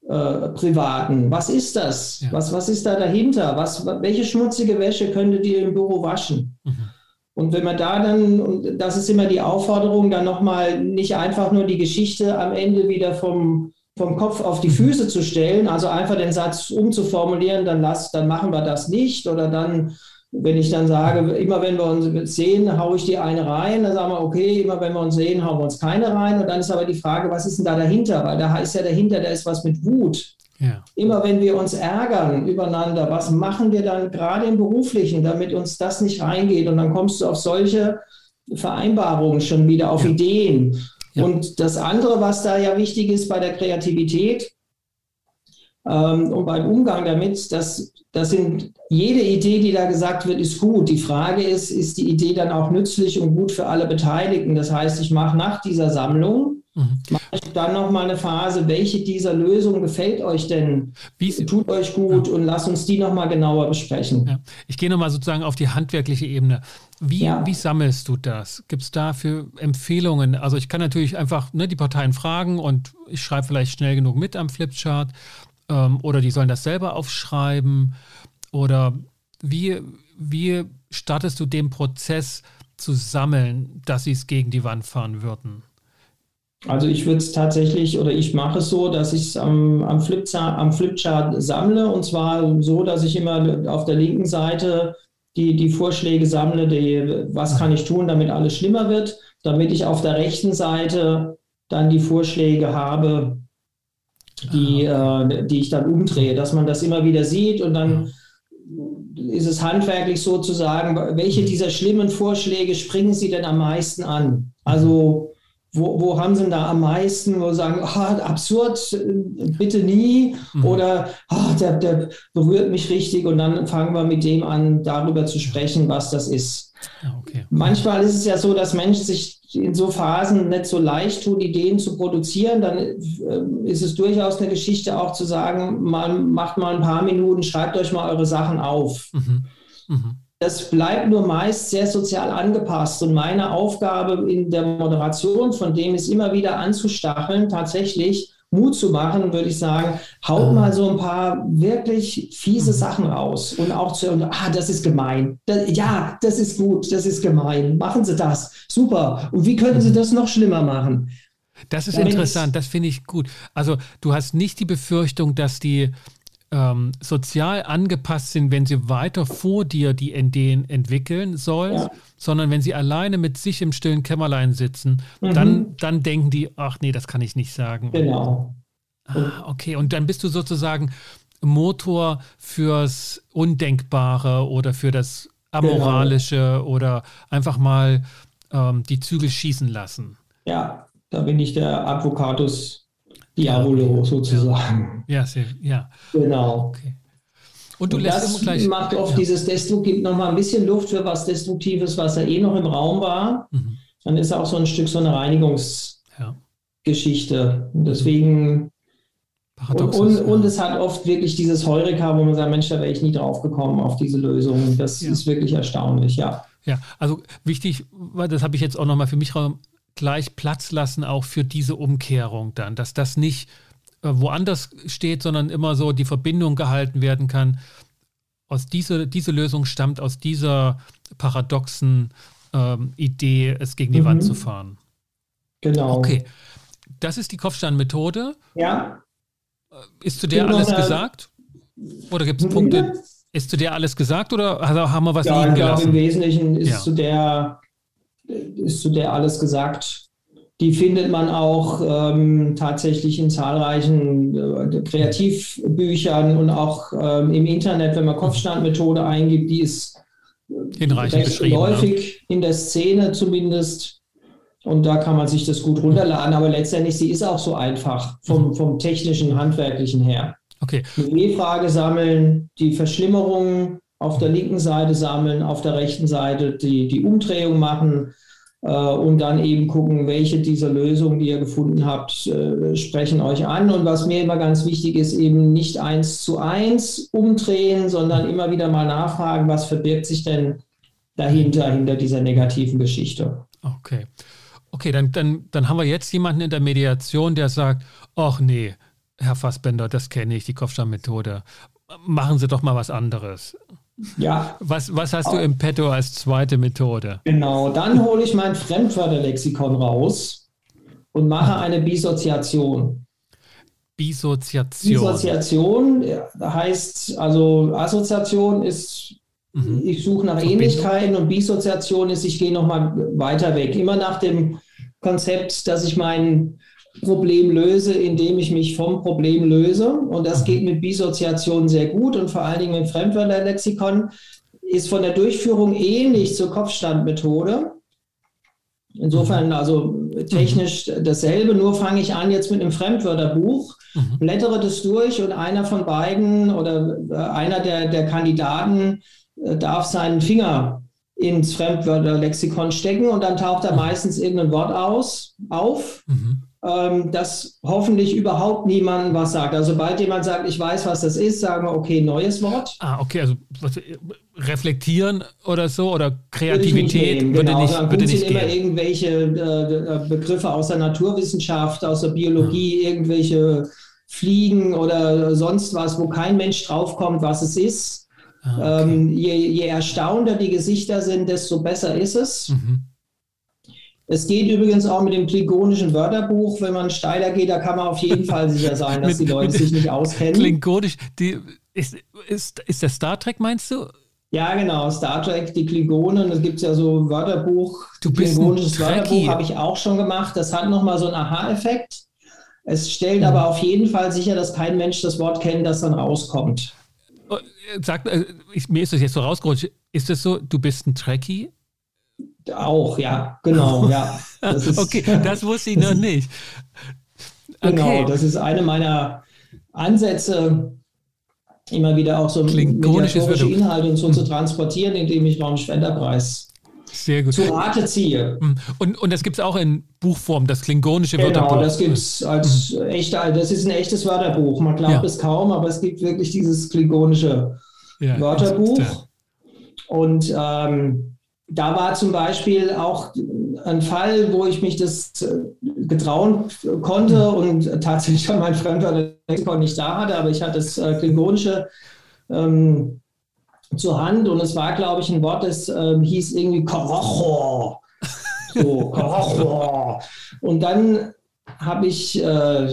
äh, Privaten? Was ist das? Ja. Was, was ist da dahinter? Was, welche schmutzige Wäsche könntet ihr im Büro waschen? Mhm. Und wenn man da dann, und das ist immer die Aufforderung, dann nochmal nicht einfach nur die Geschichte am Ende wieder vom, vom Kopf auf die Füße zu stellen, also einfach den Satz umzuformulieren, dann lass, dann machen wir das nicht oder dann, wenn ich dann sage, immer wenn wir uns sehen, haue ich die eine rein, dann sagen wir, okay, immer wenn wir uns sehen, hauen wir uns keine rein und dann ist aber die Frage, was ist denn da dahinter? Weil da ist ja dahinter, da ist was mit Wut. Ja. Immer wenn wir uns ärgern übereinander, was machen wir dann gerade im Beruflichen, damit uns das nicht reingeht? Und dann kommst du auf solche Vereinbarungen schon wieder, auf ja. Ideen. Ja. Und das andere, was da ja wichtig ist bei der Kreativität ähm, und beim Umgang damit, das, das sind jede Idee, die da gesagt wird, ist gut. Die Frage ist, ist die Idee dann auch nützlich und gut für alle Beteiligten? Das heißt, ich mache nach dieser Sammlung Mhm. Mache ich dann noch mal eine Phase, welche dieser Lösungen gefällt euch denn? Wie, Tut euch gut ja. und lasst uns die noch mal genauer besprechen. Ja. Ich gehe noch mal sozusagen auf die handwerkliche Ebene. Wie, ja. wie sammelst du das? Gibt es dafür Empfehlungen? Also ich kann natürlich einfach ne, die Parteien fragen und ich schreibe vielleicht schnell genug mit am Flipchart ähm, oder die sollen das selber aufschreiben oder wie, wie startest du den Prozess zu sammeln, dass sie es gegen die Wand fahren würden? Also ich würde es tatsächlich oder ich mache es so, dass ich es am, am, Flipchart, am Flipchart sammle. Und zwar so, dass ich immer auf der linken Seite die, die Vorschläge sammle, die, was kann ich tun, damit alles schlimmer wird, damit ich auf der rechten Seite dann die Vorschläge habe, die, äh, die ich dann umdrehe, dass man das immer wieder sieht und dann ist es handwerklich sozusagen, welche dieser schlimmen Vorschläge springen Sie denn am meisten an? Also wo, wo haben sie denn da am meisten, wo sie sagen, oh, absurd, bitte nie mhm. oder oh, der, der berührt mich richtig und dann fangen wir mit dem an, darüber zu sprechen, was das ist. Okay. Manchmal ist es ja so, dass Menschen sich in so Phasen nicht so leicht tun, Ideen zu produzieren. Dann äh, ist es durchaus eine Geschichte auch zu sagen, man macht mal ein paar Minuten, schreibt euch mal eure Sachen auf. Mhm. Mhm das bleibt nur meist sehr sozial angepasst. Und meine Aufgabe in der Moderation von dem ist immer wieder anzustacheln, tatsächlich Mut zu machen, würde ich sagen, haut ah. mal so ein paar wirklich fiese mhm. Sachen raus und auch zu, ah, das ist gemein. Das, ja, das ist gut, das ist gemein. Machen Sie das. Super. Und wie könnten Sie mhm. das noch schlimmer machen? Das ist Damit interessant, das finde ich gut. Also du hast nicht die Befürchtung, dass die ähm, sozial angepasst sind, wenn sie weiter vor dir die Ideen entwickeln sollen, ja. sondern wenn sie alleine mit sich im stillen Kämmerlein sitzen, mhm. dann, dann denken die, ach nee, das kann ich nicht sagen. Genau. Ah, okay, und dann bist du sozusagen Motor fürs Undenkbare oder für das Amoralische genau. oder einfach mal ähm, die Zügel schießen lassen. Ja, da bin ich der Advocatus Diabolo ja, sozusagen. Ja, sehr, ja. Genau. Okay. Und du und lässt das gleich, macht oft ja. dieses Destruktiv, gibt noch mal ein bisschen Luft für was Destruktives, was ja eh noch im Raum war. Mhm. Dann ist auch so ein Stück so eine Reinigungsgeschichte. Ja. Und deswegen und, und, ja. und, es hat oft wirklich dieses Heureka, wo man sagt, Mensch, da wäre ich nie drauf gekommen auf diese Lösung. Das ist wirklich erstaunlich, ja. Ja, also wichtig, weil das habe ich jetzt auch nochmal für mich gleich Platz lassen auch für diese Umkehrung dann, dass das nicht äh, woanders steht, sondern immer so die Verbindung gehalten werden kann. Aus diese, diese Lösung stammt aus dieser paradoxen ähm, Idee, es gegen die mhm. Wand zu fahren. Genau. Okay. Das ist die Kopfsteinmethode. Ja. Äh, ist zu der alles gesagt? Oder gibt es Punkte? Ist zu der alles gesagt oder haben wir was ja, liegen gelassen? Im Wesentlichen ist ja. zu der ist zu der alles gesagt. Die findet man auch ähm, tatsächlich in zahlreichen äh, Kreativbüchern und auch ähm, im Internet, wenn man Kopfstandmethode eingibt, die ist Hinreichend ne? häufig in der Szene zumindest. Und da kann man sich das gut runterladen. Aber letztendlich, sie ist auch so einfach vom, mhm. vom technischen, handwerklichen her. Okay. Die W-Frage sammeln, die Verschlimmerungen auf der linken Seite sammeln, auf der rechten Seite die, die Umdrehung machen, äh, und dann eben gucken, welche dieser Lösungen, die ihr gefunden habt, äh, sprechen euch an. Und was mir immer ganz wichtig ist, eben nicht eins zu eins umdrehen, sondern immer wieder mal nachfragen, was verbirgt sich denn dahinter, hinter dieser negativen Geschichte. Okay. Okay, dann, dann, dann haben wir jetzt jemanden in der Mediation, der sagt, ach nee, Herr Fassbender, das kenne ich, die Kopfsteinmethode. Machen Sie doch mal was anderes. Ja. Was, was hast du im Petto als zweite Methode? Genau, dann hole ich mein Fremdwörterlexikon raus und mache eine Bisoziation. Bisoziation. Bisoziation heißt, also Assoziation ist, mhm. ich suche nach Ähnlichkeiten und Bisoziation ist, ich gehe nochmal weiter weg. Immer nach dem Konzept, dass ich mein Problem löse, indem ich mich vom Problem löse. Und das mhm. geht mit Bisoziation sehr gut und vor allen Dingen mit Fremdwörterlexikon ist von der Durchführung ähnlich zur Kopfstandmethode. Insofern mhm. also technisch dasselbe, nur fange ich an jetzt mit einem Fremdwörterbuch, mhm. blättere das durch und einer von beiden oder äh, einer der, der Kandidaten äh, darf seinen Finger ins Fremdwörterlexikon stecken und dann taucht da meistens irgendein Wort aus, auf. Mhm ähm, dass hoffentlich überhaupt niemandem was sagt. Also sobald jemand sagt, ich weiß, was das ist, sagen wir, okay, neues Wort. Ah, okay, also was, reflektieren oder so oder Kreativität würde, genau, nicht, würde nicht gehen. immer irgendwelche äh, Begriffe aus der Naturwissenschaft, aus der Biologie, hm. irgendwelche Fliegen oder sonst was, wo kein Mensch draufkommt, was es ist. Ah, okay. ähm, je, je erstaunter die Gesichter sind, desto besser ist es. Mhm. Es geht übrigens auch mit dem klingonischen Wörterbuch. Wenn man steiler geht, da kann man auf jeden Fall <laughs> sicher sein, dass die Leute sich nicht auskennen. Klingonisch, die, ist, ist, ist das Star Trek, meinst du? Ja, genau, Star Trek, die Klingonen, da gibt es ja so Wörterbuch, du bist klingonisches Wörterbuch habe ich auch schon gemacht. Das hat nochmal so einen Aha-Effekt. Es stellt mhm. aber auf jeden Fall sicher, dass kein Mensch das Wort kennt, das dann rauskommt. Oh, sag, äh, mir ist das jetzt so rausgerutscht. Ist das so, du bist ein Trekkie? Auch, ja, genau, ja. Das ist, <laughs> okay, <laughs> das wusste ich noch nicht. Genau, okay. Genau, das ist eine meiner Ansätze, immer wieder auch so mediatorische Inhalte und so hm. zu transportieren, indem ich Raum Spenderpreis sehr gut. zu Rate ziehe. Hm. Und, und das gibt es auch in Buchform, das klingonische genau, Wörterbuch. Genau, das gibt es als mhm. echter, das ist ein echtes Wörterbuch. Man glaubt ja. es kaum, aber es gibt wirklich dieses klingonische ja, Wörterbuch. Und ähm, da war zum Beispiel auch ein Fall, wo ich mich das äh, getrauen konnte und tatsächlich mein Fremdwörterlexikon nicht da hatte, aber ich hatte das äh, Klingonische ähm, zur Hand und es war, glaube ich, ein Wort, das ähm, hieß irgendwie Korocho. So, <laughs> Korocho. Und dann habe ich äh,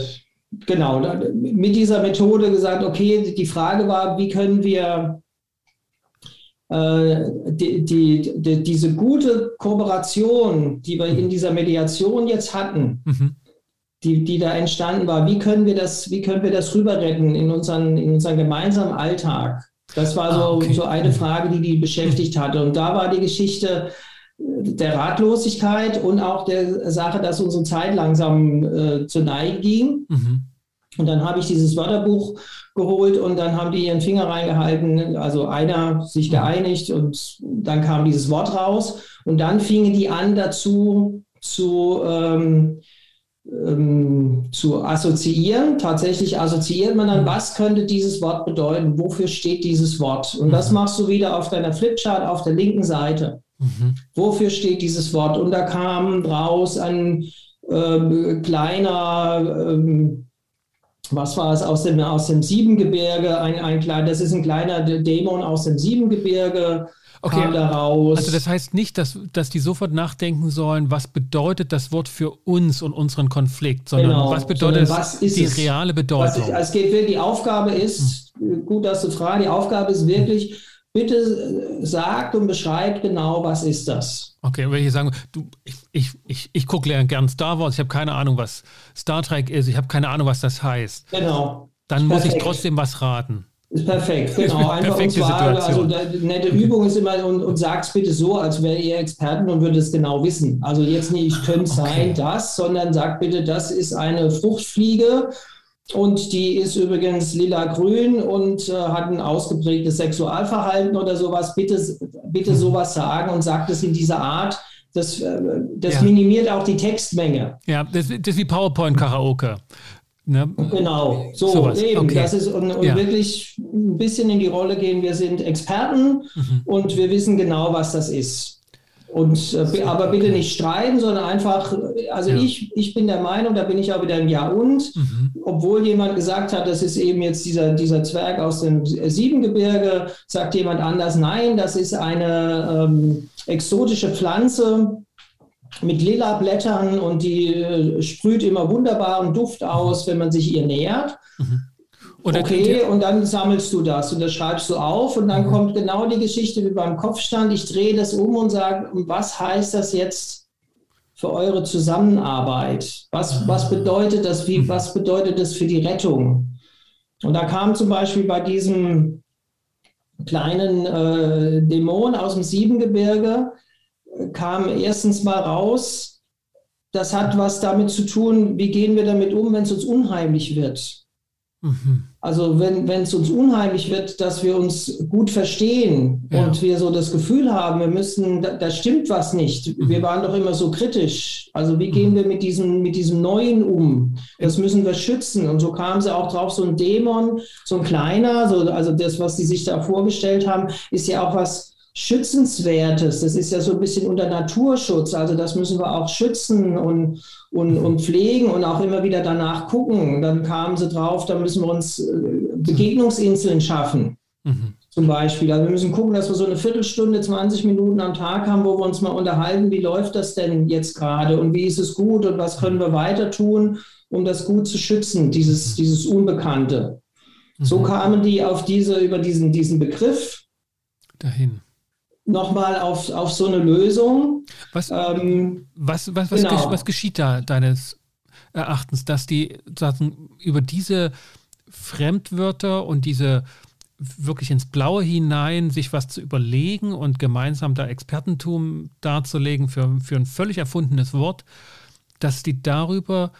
genau mit dieser Methode gesagt, okay, die Frage war, wie können wir die, die, die, diese gute Kooperation, die wir in mhm. dieser Mediation jetzt hatten, mhm. die, die da entstanden war, wie können wir das, wie können wir das rüber retten in unseren, in unseren gemeinsamen Alltag? Das war so, ah, okay. so eine Frage, die die beschäftigt hatte. Und da war die Geschichte der Ratlosigkeit und auch der Sache, dass unsere Zeit langsam äh, zur Neige ging. Mhm. Und dann habe ich dieses Wörterbuch geholt und dann haben die ihren Finger reingehalten, also einer sich geeinigt und dann kam dieses Wort raus und dann fingen die an dazu zu, ähm, ähm, zu assoziieren. Tatsächlich assoziiert man dann, was könnte dieses Wort bedeuten, wofür steht dieses Wort. Und das mhm. machst du wieder auf deiner Flipchart auf der linken Seite. Mhm. Wofür steht dieses Wort? Und da kam raus ein äh, kleiner, äh, was war es aus dem, aus dem Siebengebirge, ein, ein klein, das ist ein kleiner Dämon aus dem Siebengebirge, okay. kam da raus. Also das heißt nicht, dass, dass die sofort nachdenken sollen, was bedeutet das Wort für uns und unseren Konflikt, sondern genau. was bedeutet sondern was die es? reale Bedeutung. Was, es geht die Aufgabe ist, hm. gut, dass du fragst, die Aufgabe ist wirklich, bitte äh, sagt und beschreibt genau, was ist das. Okay, wenn ich sagen, du, ich, ich, ich, ich gucke gern Star Wars, ich habe keine Ahnung, was Star Trek ist, ich habe keine Ahnung, was das heißt. Genau. Dann muss ich trotzdem was raten. Ist perfekt, genau. Einfach Perfekte und zwar, also eine nette Übung ist immer und, und es bitte so, als wäre ihr Experten und würde es genau wissen. Also jetzt nicht, könnte okay. sein das, sondern sagt bitte, das ist eine Fruchtfliege und die ist übrigens lila-grün und äh, hat ein ausgeprägtes Sexualverhalten oder sowas. Bitte, bitte mhm. sowas sagen und sagt es in dieser Art, das, äh, das ja. minimiert auch die Textmenge. Ja, das, das ist wie PowerPoint-Karaoke. Ne? Genau, so Sowas. eben. Okay. Das ist und, und ja. wirklich ein bisschen in die Rolle gehen. Wir sind Experten mhm. und wir wissen genau, was das ist. Und, äh, aber bitte nicht streiten, sondern einfach, also ja. ich, ich bin der Meinung, da bin ich auch wieder im Ja und, mhm. obwohl jemand gesagt hat, das ist eben jetzt dieser, dieser Zwerg aus dem Siebengebirge, sagt jemand anders, nein, das ist eine ähm, exotische Pflanze mit lila Blättern und die äh, sprüht immer wunderbaren Duft aus, wenn man sich ihr nähert. Mhm. Oder okay, und dann sammelst du das und das schreibst du auf und dann mhm. kommt genau die Geschichte wie beim Kopfstand. Ich drehe das um und sage, was heißt das jetzt für eure Zusammenarbeit? Was, was ah. bedeutet das? Wie, mhm. was bedeutet das für die Rettung? Und da kam zum Beispiel bei diesem kleinen äh, Dämon aus dem Siebengebirge, kam erstens mal raus, das hat was damit zu tun, wie gehen wir damit um, wenn es uns unheimlich wird. Mhm. Also wenn es uns unheimlich wird, dass wir uns gut verstehen ja. und wir so das Gefühl haben, wir müssen, da, da stimmt was nicht. Mhm. Wir waren doch immer so kritisch. Also wie gehen mhm. wir mit diesem, mit diesem Neuen um? Das müssen wir schützen. Und so kamen sie auch drauf, so ein Dämon, so ein kleiner, so, also das, was sie sich da vorgestellt haben, ist ja auch was Schützenswertes. Das ist ja so ein bisschen unter Naturschutz. Also das müssen wir auch schützen und, und, und mhm. pflegen und auch immer wieder danach gucken. Dann kamen sie drauf, da müssen wir uns äh, Begegnungsinseln schaffen. Mhm. Zum Beispiel. Also wir müssen gucken, dass wir so eine Viertelstunde, 20 Minuten am Tag haben, wo wir uns mal unterhalten, wie läuft das denn jetzt gerade und wie ist es gut und was können wir weiter tun, um das gut zu schützen, dieses, mhm. dieses Unbekannte. So kamen die auf diese, über diesen, diesen Begriff dahin nochmal auf, auf so eine Lösung. Was, ähm, was, was, was, genau. was, geschieht da deines Erachtens, dass die sagen, über diese Fremdwörter und diese wirklich ins Blaue hinein sich was zu überlegen und gemeinsam da Expertentum darzulegen für, für ein völlig erfundenes Wort, dass die darüber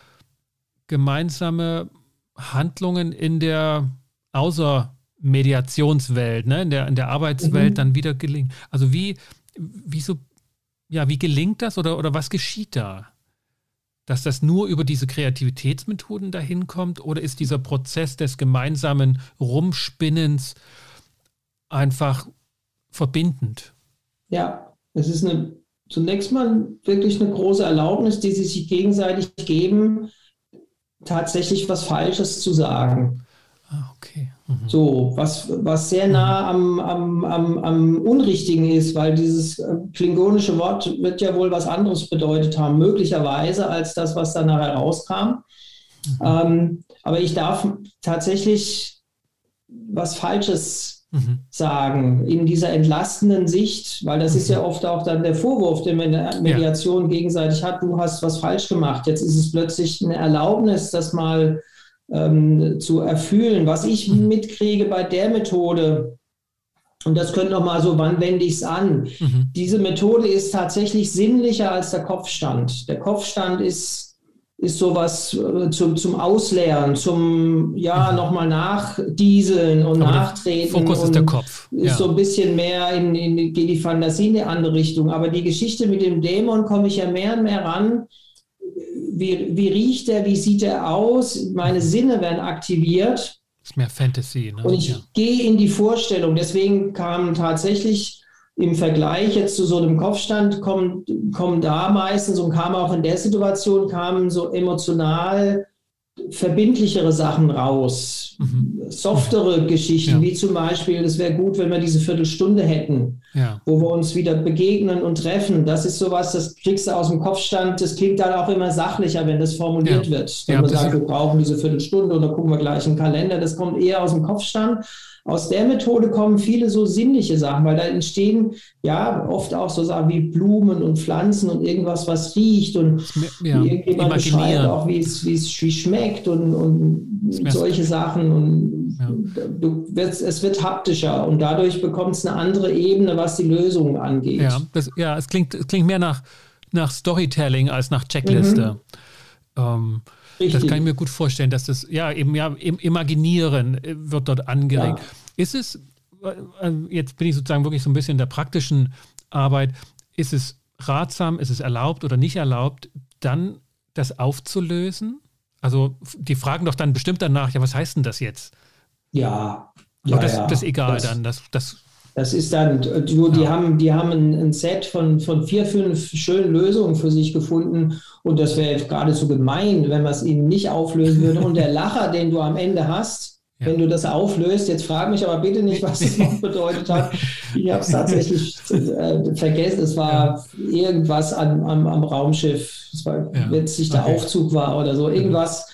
gemeinsame Handlungen in der außer Mediationswelt, ne, in der, in der Arbeitswelt mhm. dann wieder gelingt. Also wie, wie so, ja, wie gelingt das oder, oder was geschieht da? Dass das nur über diese Kreativitätsmethoden dahin kommt oder ist dieser Prozess des gemeinsamen Rumspinnens einfach verbindend? Ja, es ist eine, zunächst mal wirklich eine große Erlaubnis, die sie sich gegenseitig geben, tatsächlich was Falsches zu sagen. Ah, okay. Mhm. So, was, was sehr nah am, am, am, am Unrichtigen ist, weil dieses äh, klingonische Wort wird ja wohl was anderes bedeutet haben, möglicherweise als das, was dann nachher rauskam. Mhm. Ähm, aber ich darf tatsächlich was Falsches mhm. sagen in dieser entlastenden Sicht, weil das ist ja mhm. oft auch dann der Vorwurf, den man in der Mediation ja. gegenseitig hat, du hast was falsch gemacht. Jetzt ist es plötzlich eine Erlaubnis, das mal ähm, zu erfüllen. Was ich mhm. mitkriege bei der Methode, und das könnte noch mal so, wann wende ich es an? Mhm. Diese Methode ist tatsächlich sinnlicher als der Kopfstand. Der Kopfstand ist, ist sowas äh, zum, zum Ausleeren, zum ja mhm. nochmal nachdieseln und Aber nachtreten. Fokus ist der Kopf. Ja. Ist so ein bisschen mehr in, in, geht die Fantasie in eine andere Richtung. Aber die Geschichte mit dem Dämon komme ich ja mehr und mehr ran wie, wie riecht er, wie sieht er aus, meine Sinne werden aktiviert. Das ist mehr Fantasy. Ne? Und ich ja. gehe in die Vorstellung. Deswegen kamen tatsächlich im Vergleich jetzt zu so einem Kopfstand, kommen, kommen da meistens und kamen auch in der Situation, kamen so emotional verbindlichere Sachen raus, mhm. softere Geschichten, ja. wie zum Beispiel, es wäre gut, wenn wir diese Viertelstunde hätten, ja. wo wir uns wieder begegnen und treffen. Das ist sowas, das kriegst du aus dem Kopfstand, das klingt dann auch immer sachlicher, wenn das formuliert ja. wird. Wenn man sagt, wir brauchen diese Viertelstunde oder gucken wir gleich einen Kalender, das kommt eher aus dem Kopfstand. Aus der Methode kommen viele so sinnliche Sachen, weil da entstehen ja oft auch so Sachen wie Blumen und Pflanzen und irgendwas, was riecht und ja, irgendjemand beschreibt auch, wie es, wie es wie schmeckt und, und solche Sachen. Und ja. du es wird haptischer und dadurch bekommt es eine andere Ebene, was die Lösung angeht. Ja, das, ja es, klingt, es klingt mehr nach, nach Storytelling als nach Checkliste. Mhm. Ähm, Richtig. Das kann ich mir gut vorstellen, dass das, ja, eben, ja, im Imaginieren äh, wird dort angeregt. Ja. Ist es, äh, äh, jetzt bin ich sozusagen wirklich so ein bisschen in der praktischen Arbeit, ist es ratsam, ist es erlaubt oder nicht erlaubt, dann das aufzulösen? Also die fragen doch dann bestimmt danach, ja, was heißt denn das jetzt? Ja. ja das, ja. das ist egal das, dann. Das, das das ist dann, die ja. haben, die haben ein, ein, Set von, von vier, fünf schönen Lösungen für sich gefunden. Und das wäre geradezu gemein, wenn man es ihnen nicht auflösen würde. Und der Lacher, den du am Ende hast, ja. wenn du das auflöst, jetzt frag mich aber bitte nicht, was das noch <laughs> bedeutet hat. Ich habe es tatsächlich äh, vergessen. Es war ja. irgendwas an, am, am Raumschiff, es war, wenn es nicht der okay. Aufzug war oder so, irgendwas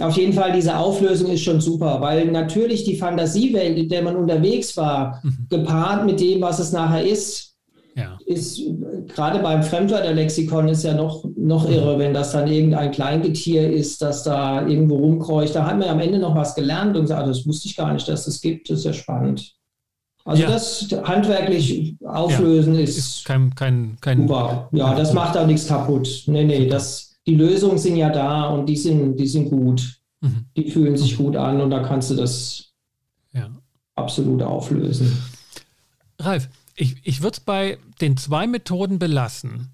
auf jeden Fall, diese Auflösung ist schon super, weil natürlich die Fantasiewelt, in der man unterwegs war, mhm. gepaart mit dem, was es nachher ist, ja. ist gerade beim Fremdwörterlexikon ist ja noch, noch mhm. irre, wenn das dann irgendein Kleingetier ist, das da irgendwo rumkreucht. Da hat man am Ende noch was gelernt und gesagt, das wusste ich gar nicht, dass es das gibt. Das ist ja spannend. Also ja. das handwerklich auflösen ja. ist, ist, kein, kein, kein super. Ja, das macht auch nichts kaputt. Nee, nee, das die Lösungen sind ja da und die sind, die sind gut. Mhm. Die fühlen sich gut an und da kannst du das ja. absolut auflösen. Ralf, ich, ich würde es bei den zwei Methoden belassen,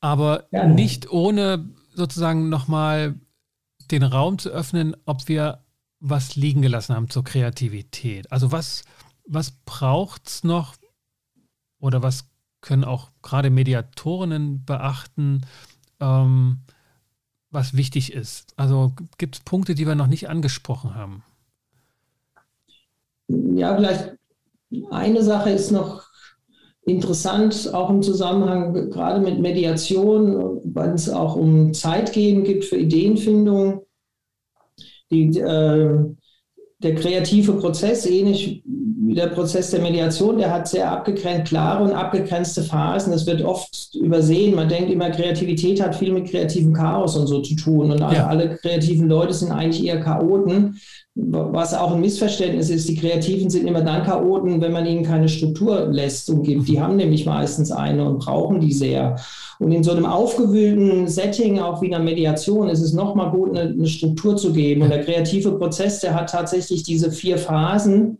aber Gerne. nicht ohne sozusagen nochmal den Raum zu öffnen, ob wir was liegen gelassen haben zur Kreativität. Also was, was braucht es noch oder was können auch gerade Mediatorinnen beachten, ähm, was wichtig ist? Also gibt es Punkte, die wir noch nicht angesprochen haben? Ja, vielleicht eine Sache ist noch interessant, auch im Zusammenhang gerade mit Mediation, weil es auch um Zeit geben gibt für Ideenfindung. Die, äh, der kreative Prozess, ähnlich der Prozess der Mediation, der hat sehr abgegrenzt, klare und abgegrenzte Phasen. Das wird oft übersehen. Man denkt immer, Kreativität hat viel mit kreativem Chaos und so zu tun. Und ja. alle kreativen Leute sind eigentlich eher Chaoten was auch ein Missverständnis ist, die Kreativen sind immer dann Chaoten, wenn man ihnen keine Struktur lässt und gibt. Die haben nämlich meistens eine und brauchen die sehr. Und in so einem aufgewühlten Setting, auch wie in einer Mediation, ist es nochmal gut, eine, eine Struktur zu geben. Und der kreative Prozess, der hat tatsächlich diese vier Phasen.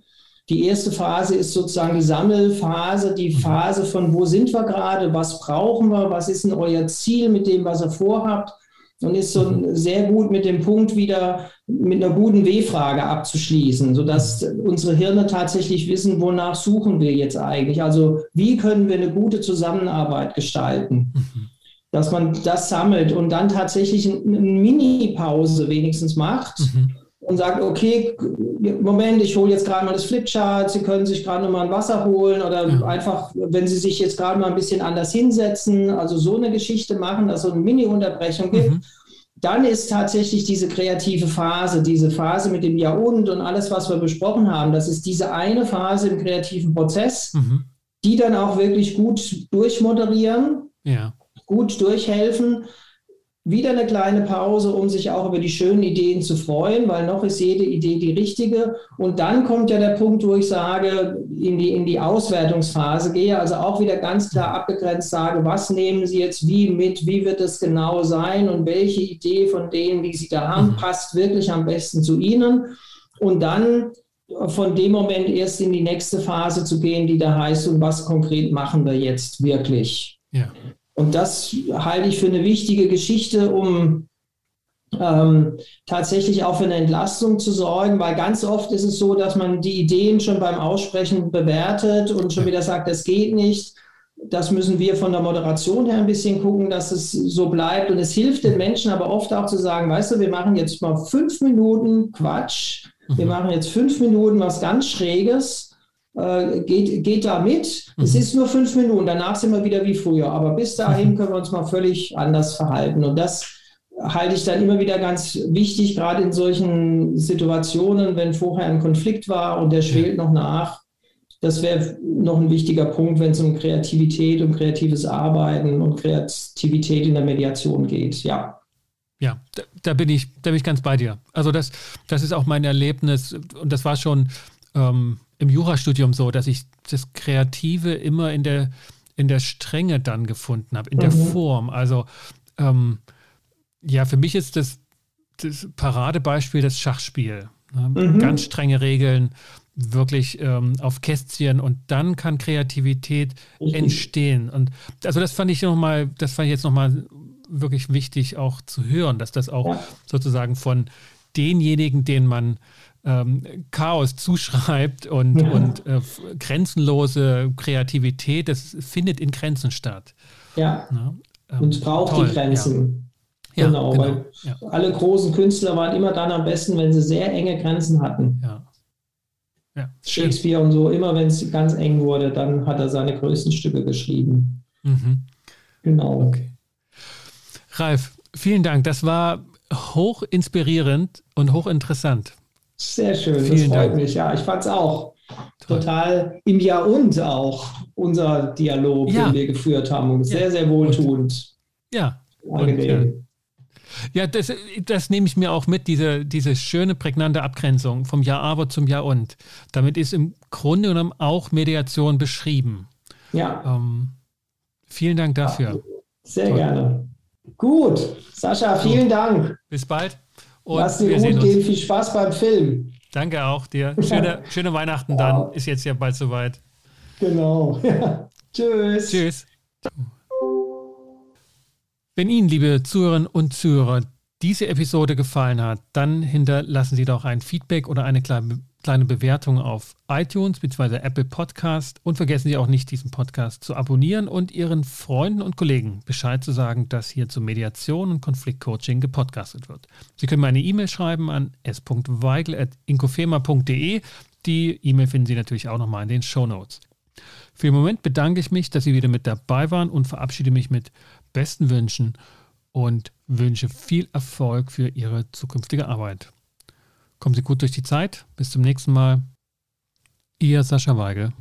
Die erste Phase ist sozusagen die Sammelphase, die Phase von wo sind wir gerade, was brauchen wir, was ist denn euer Ziel mit dem, was ihr vorhabt und ist so mhm. sehr gut mit dem Punkt wieder mit einer guten W-Frage abzuschließen, sodass unsere Hirne tatsächlich wissen, wonach suchen wir jetzt eigentlich. Also wie können wir eine gute Zusammenarbeit gestalten? Mhm. Dass man das sammelt und dann tatsächlich eine Mini-Pause wenigstens macht. Mhm und sagt, okay, Moment, ich hole jetzt gerade mal das Flipchart, Sie können sich gerade mal ein Wasser holen oder ja. einfach, wenn Sie sich jetzt gerade mal ein bisschen anders hinsetzen, also so eine Geschichte machen, dass es so eine Mini-Unterbrechung gibt. Mhm. Dann ist tatsächlich diese kreative Phase, diese Phase mit dem Ja und und alles, was wir besprochen haben, das ist diese eine Phase im kreativen Prozess, mhm. die dann auch wirklich gut durchmoderieren, ja. gut durchhelfen wieder eine kleine Pause, um sich auch über die schönen Ideen zu freuen, weil noch ist jede Idee die richtige. Und dann kommt ja der Punkt, wo ich sage, in die, in die Auswertungsphase gehe, also auch wieder ganz klar abgegrenzt sage, was nehmen Sie jetzt wie mit, wie wird es genau sein und welche Idee von denen, die Sie da haben, mhm. passt wirklich am besten zu Ihnen. Und dann von dem Moment erst in die nächste Phase zu gehen, die da heißt, und was konkret machen wir jetzt wirklich? Ja. Und das halte ich für eine wichtige Geschichte, um ähm, tatsächlich auch für eine Entlastung zu sorgen, weil ganz oft ist es so, dass man die Ideen schon beim Aussprechen bewertet und schon wieder sagt, das geht nicht. Das müssen wir von der Moderation her ein bisschen gucken, dass es so bleibt. Und es hilft den Menschen aber oft auch zu sagen, weißt du, wir machen jetzt mal fünf Minuten Quatsch. Wir mhm. machen jetzt fünf Minuten was ganz Schräges äh, geht, geht da mit. Mhm. Es ist nur fünf Minuten, danach sind wir wieder wie früher. Aber bis dahin mhm. können wir uns mal völlig anders verhalten. Und das halte ich dann immer wieder ganz wichtig, gerade in solchen Situationen, wenn vorher ein Konflikt war und der schwelt noch nach. Das wäre noch ein wichtiger Punkt, wenn es um Kreativität, um kreatives Arbeiten und Kreativität in der Mediation geht. Ja. Ja, da, da, bin ich, da bin ich ganz bei dir. Also das, das ist auch mein Erlebnis und das war schon ähm, im Jurastudium so, dass ich das Kreative immer in der, in der Strenge dann gefunden habe, in mhm. der Form. Also ähm, ja, für mich ist das, das Paradebeispiel das Schachspiel. Ne? Mhm. Ganz strenge Regeln. wirklich ähm, auf Kästchen und dann kann Kreativität Richtig. entstehen. Und also das fand ich nochmal, das fand ich jetzt nochmal wirklich wichtig auch zu hören, dass das auch ja. sozusagen von denjenigen, denen man ähm, Chaos zuschreibt und, ja. und äh, grenzenlose Kreativität, das findet in Grenzen statt. Ja. ja ähm, und braucht toll, die Grenzen. Ja. Genau, genau, weil alle großen Künstler waren immer dann am besten, wenn sie sehr enge Grenzen hatten. Ja. Shakespeare und so, immer wenn es ganz eng wurde, dann hat er seine größten Stücke geschrieben. Mhm. Genau. Okay. Ralf, vielen Dank. Das war hoch inspirierend und hochinteressant. Sehr schön, vielen das freut Dank. mich. Ja, ich fand es auch Toll. total im Ja und auch unser Dialog, ja. den wir geführt haben. Und sehr, sehr wohltuend. Und, ja. Angenehm. Und, ja, das, das nehme ich mir auch mit, diese, diese schöne, prägnante Abgrenzung vom Ja aber zum Ja und. Damit ist im Grunde genommen auch Mediation beschrieben. Ja. Ähm, vielen Dank dafür. Sehr Toll. gerne. Gut, Sascha, vielen. Dank. Bis bald. Und Lass dir gut gehen. Viel Spaß beim Film. Danke auch dir. Schöne, <laughs> schöne Weihnachten dann. Ist jetzt ja bald soweit. Genau. <laughs> Tschüss. Tschüss. Wenn Ihnen, liebe Zuhörerinnen und Zuhörer, diese Episode gefallen hat, dann hinterlassen Sie doch ein Feedback oder eine kleine Bewertung auf iTunes bzw. Apple Podcast und vergessen Sie auch nicht, diesen Podcast zu abonnieren und Ihren Freunden und Kollegen Bescheid zu sagen, dass hier zur Mediation und Konfliktcoaching gepodcastet wird. Sie können mir eine E-Mail schreiben an s.weigel.inkofema.de. Die E-Mail finden Sie natürlich auch nochmal in den Show Notes. Für den Moment bedanke ich mich, dass Sie wieder mit dabei waren und verabschiede mich mit besten Wünschen und wünsche viel Erfolg für Ihre zukünftige Arbeit. Kommen Sie gut durch die Zeit. Bis zum nächsten Mal. Ihr Sascha Weigel.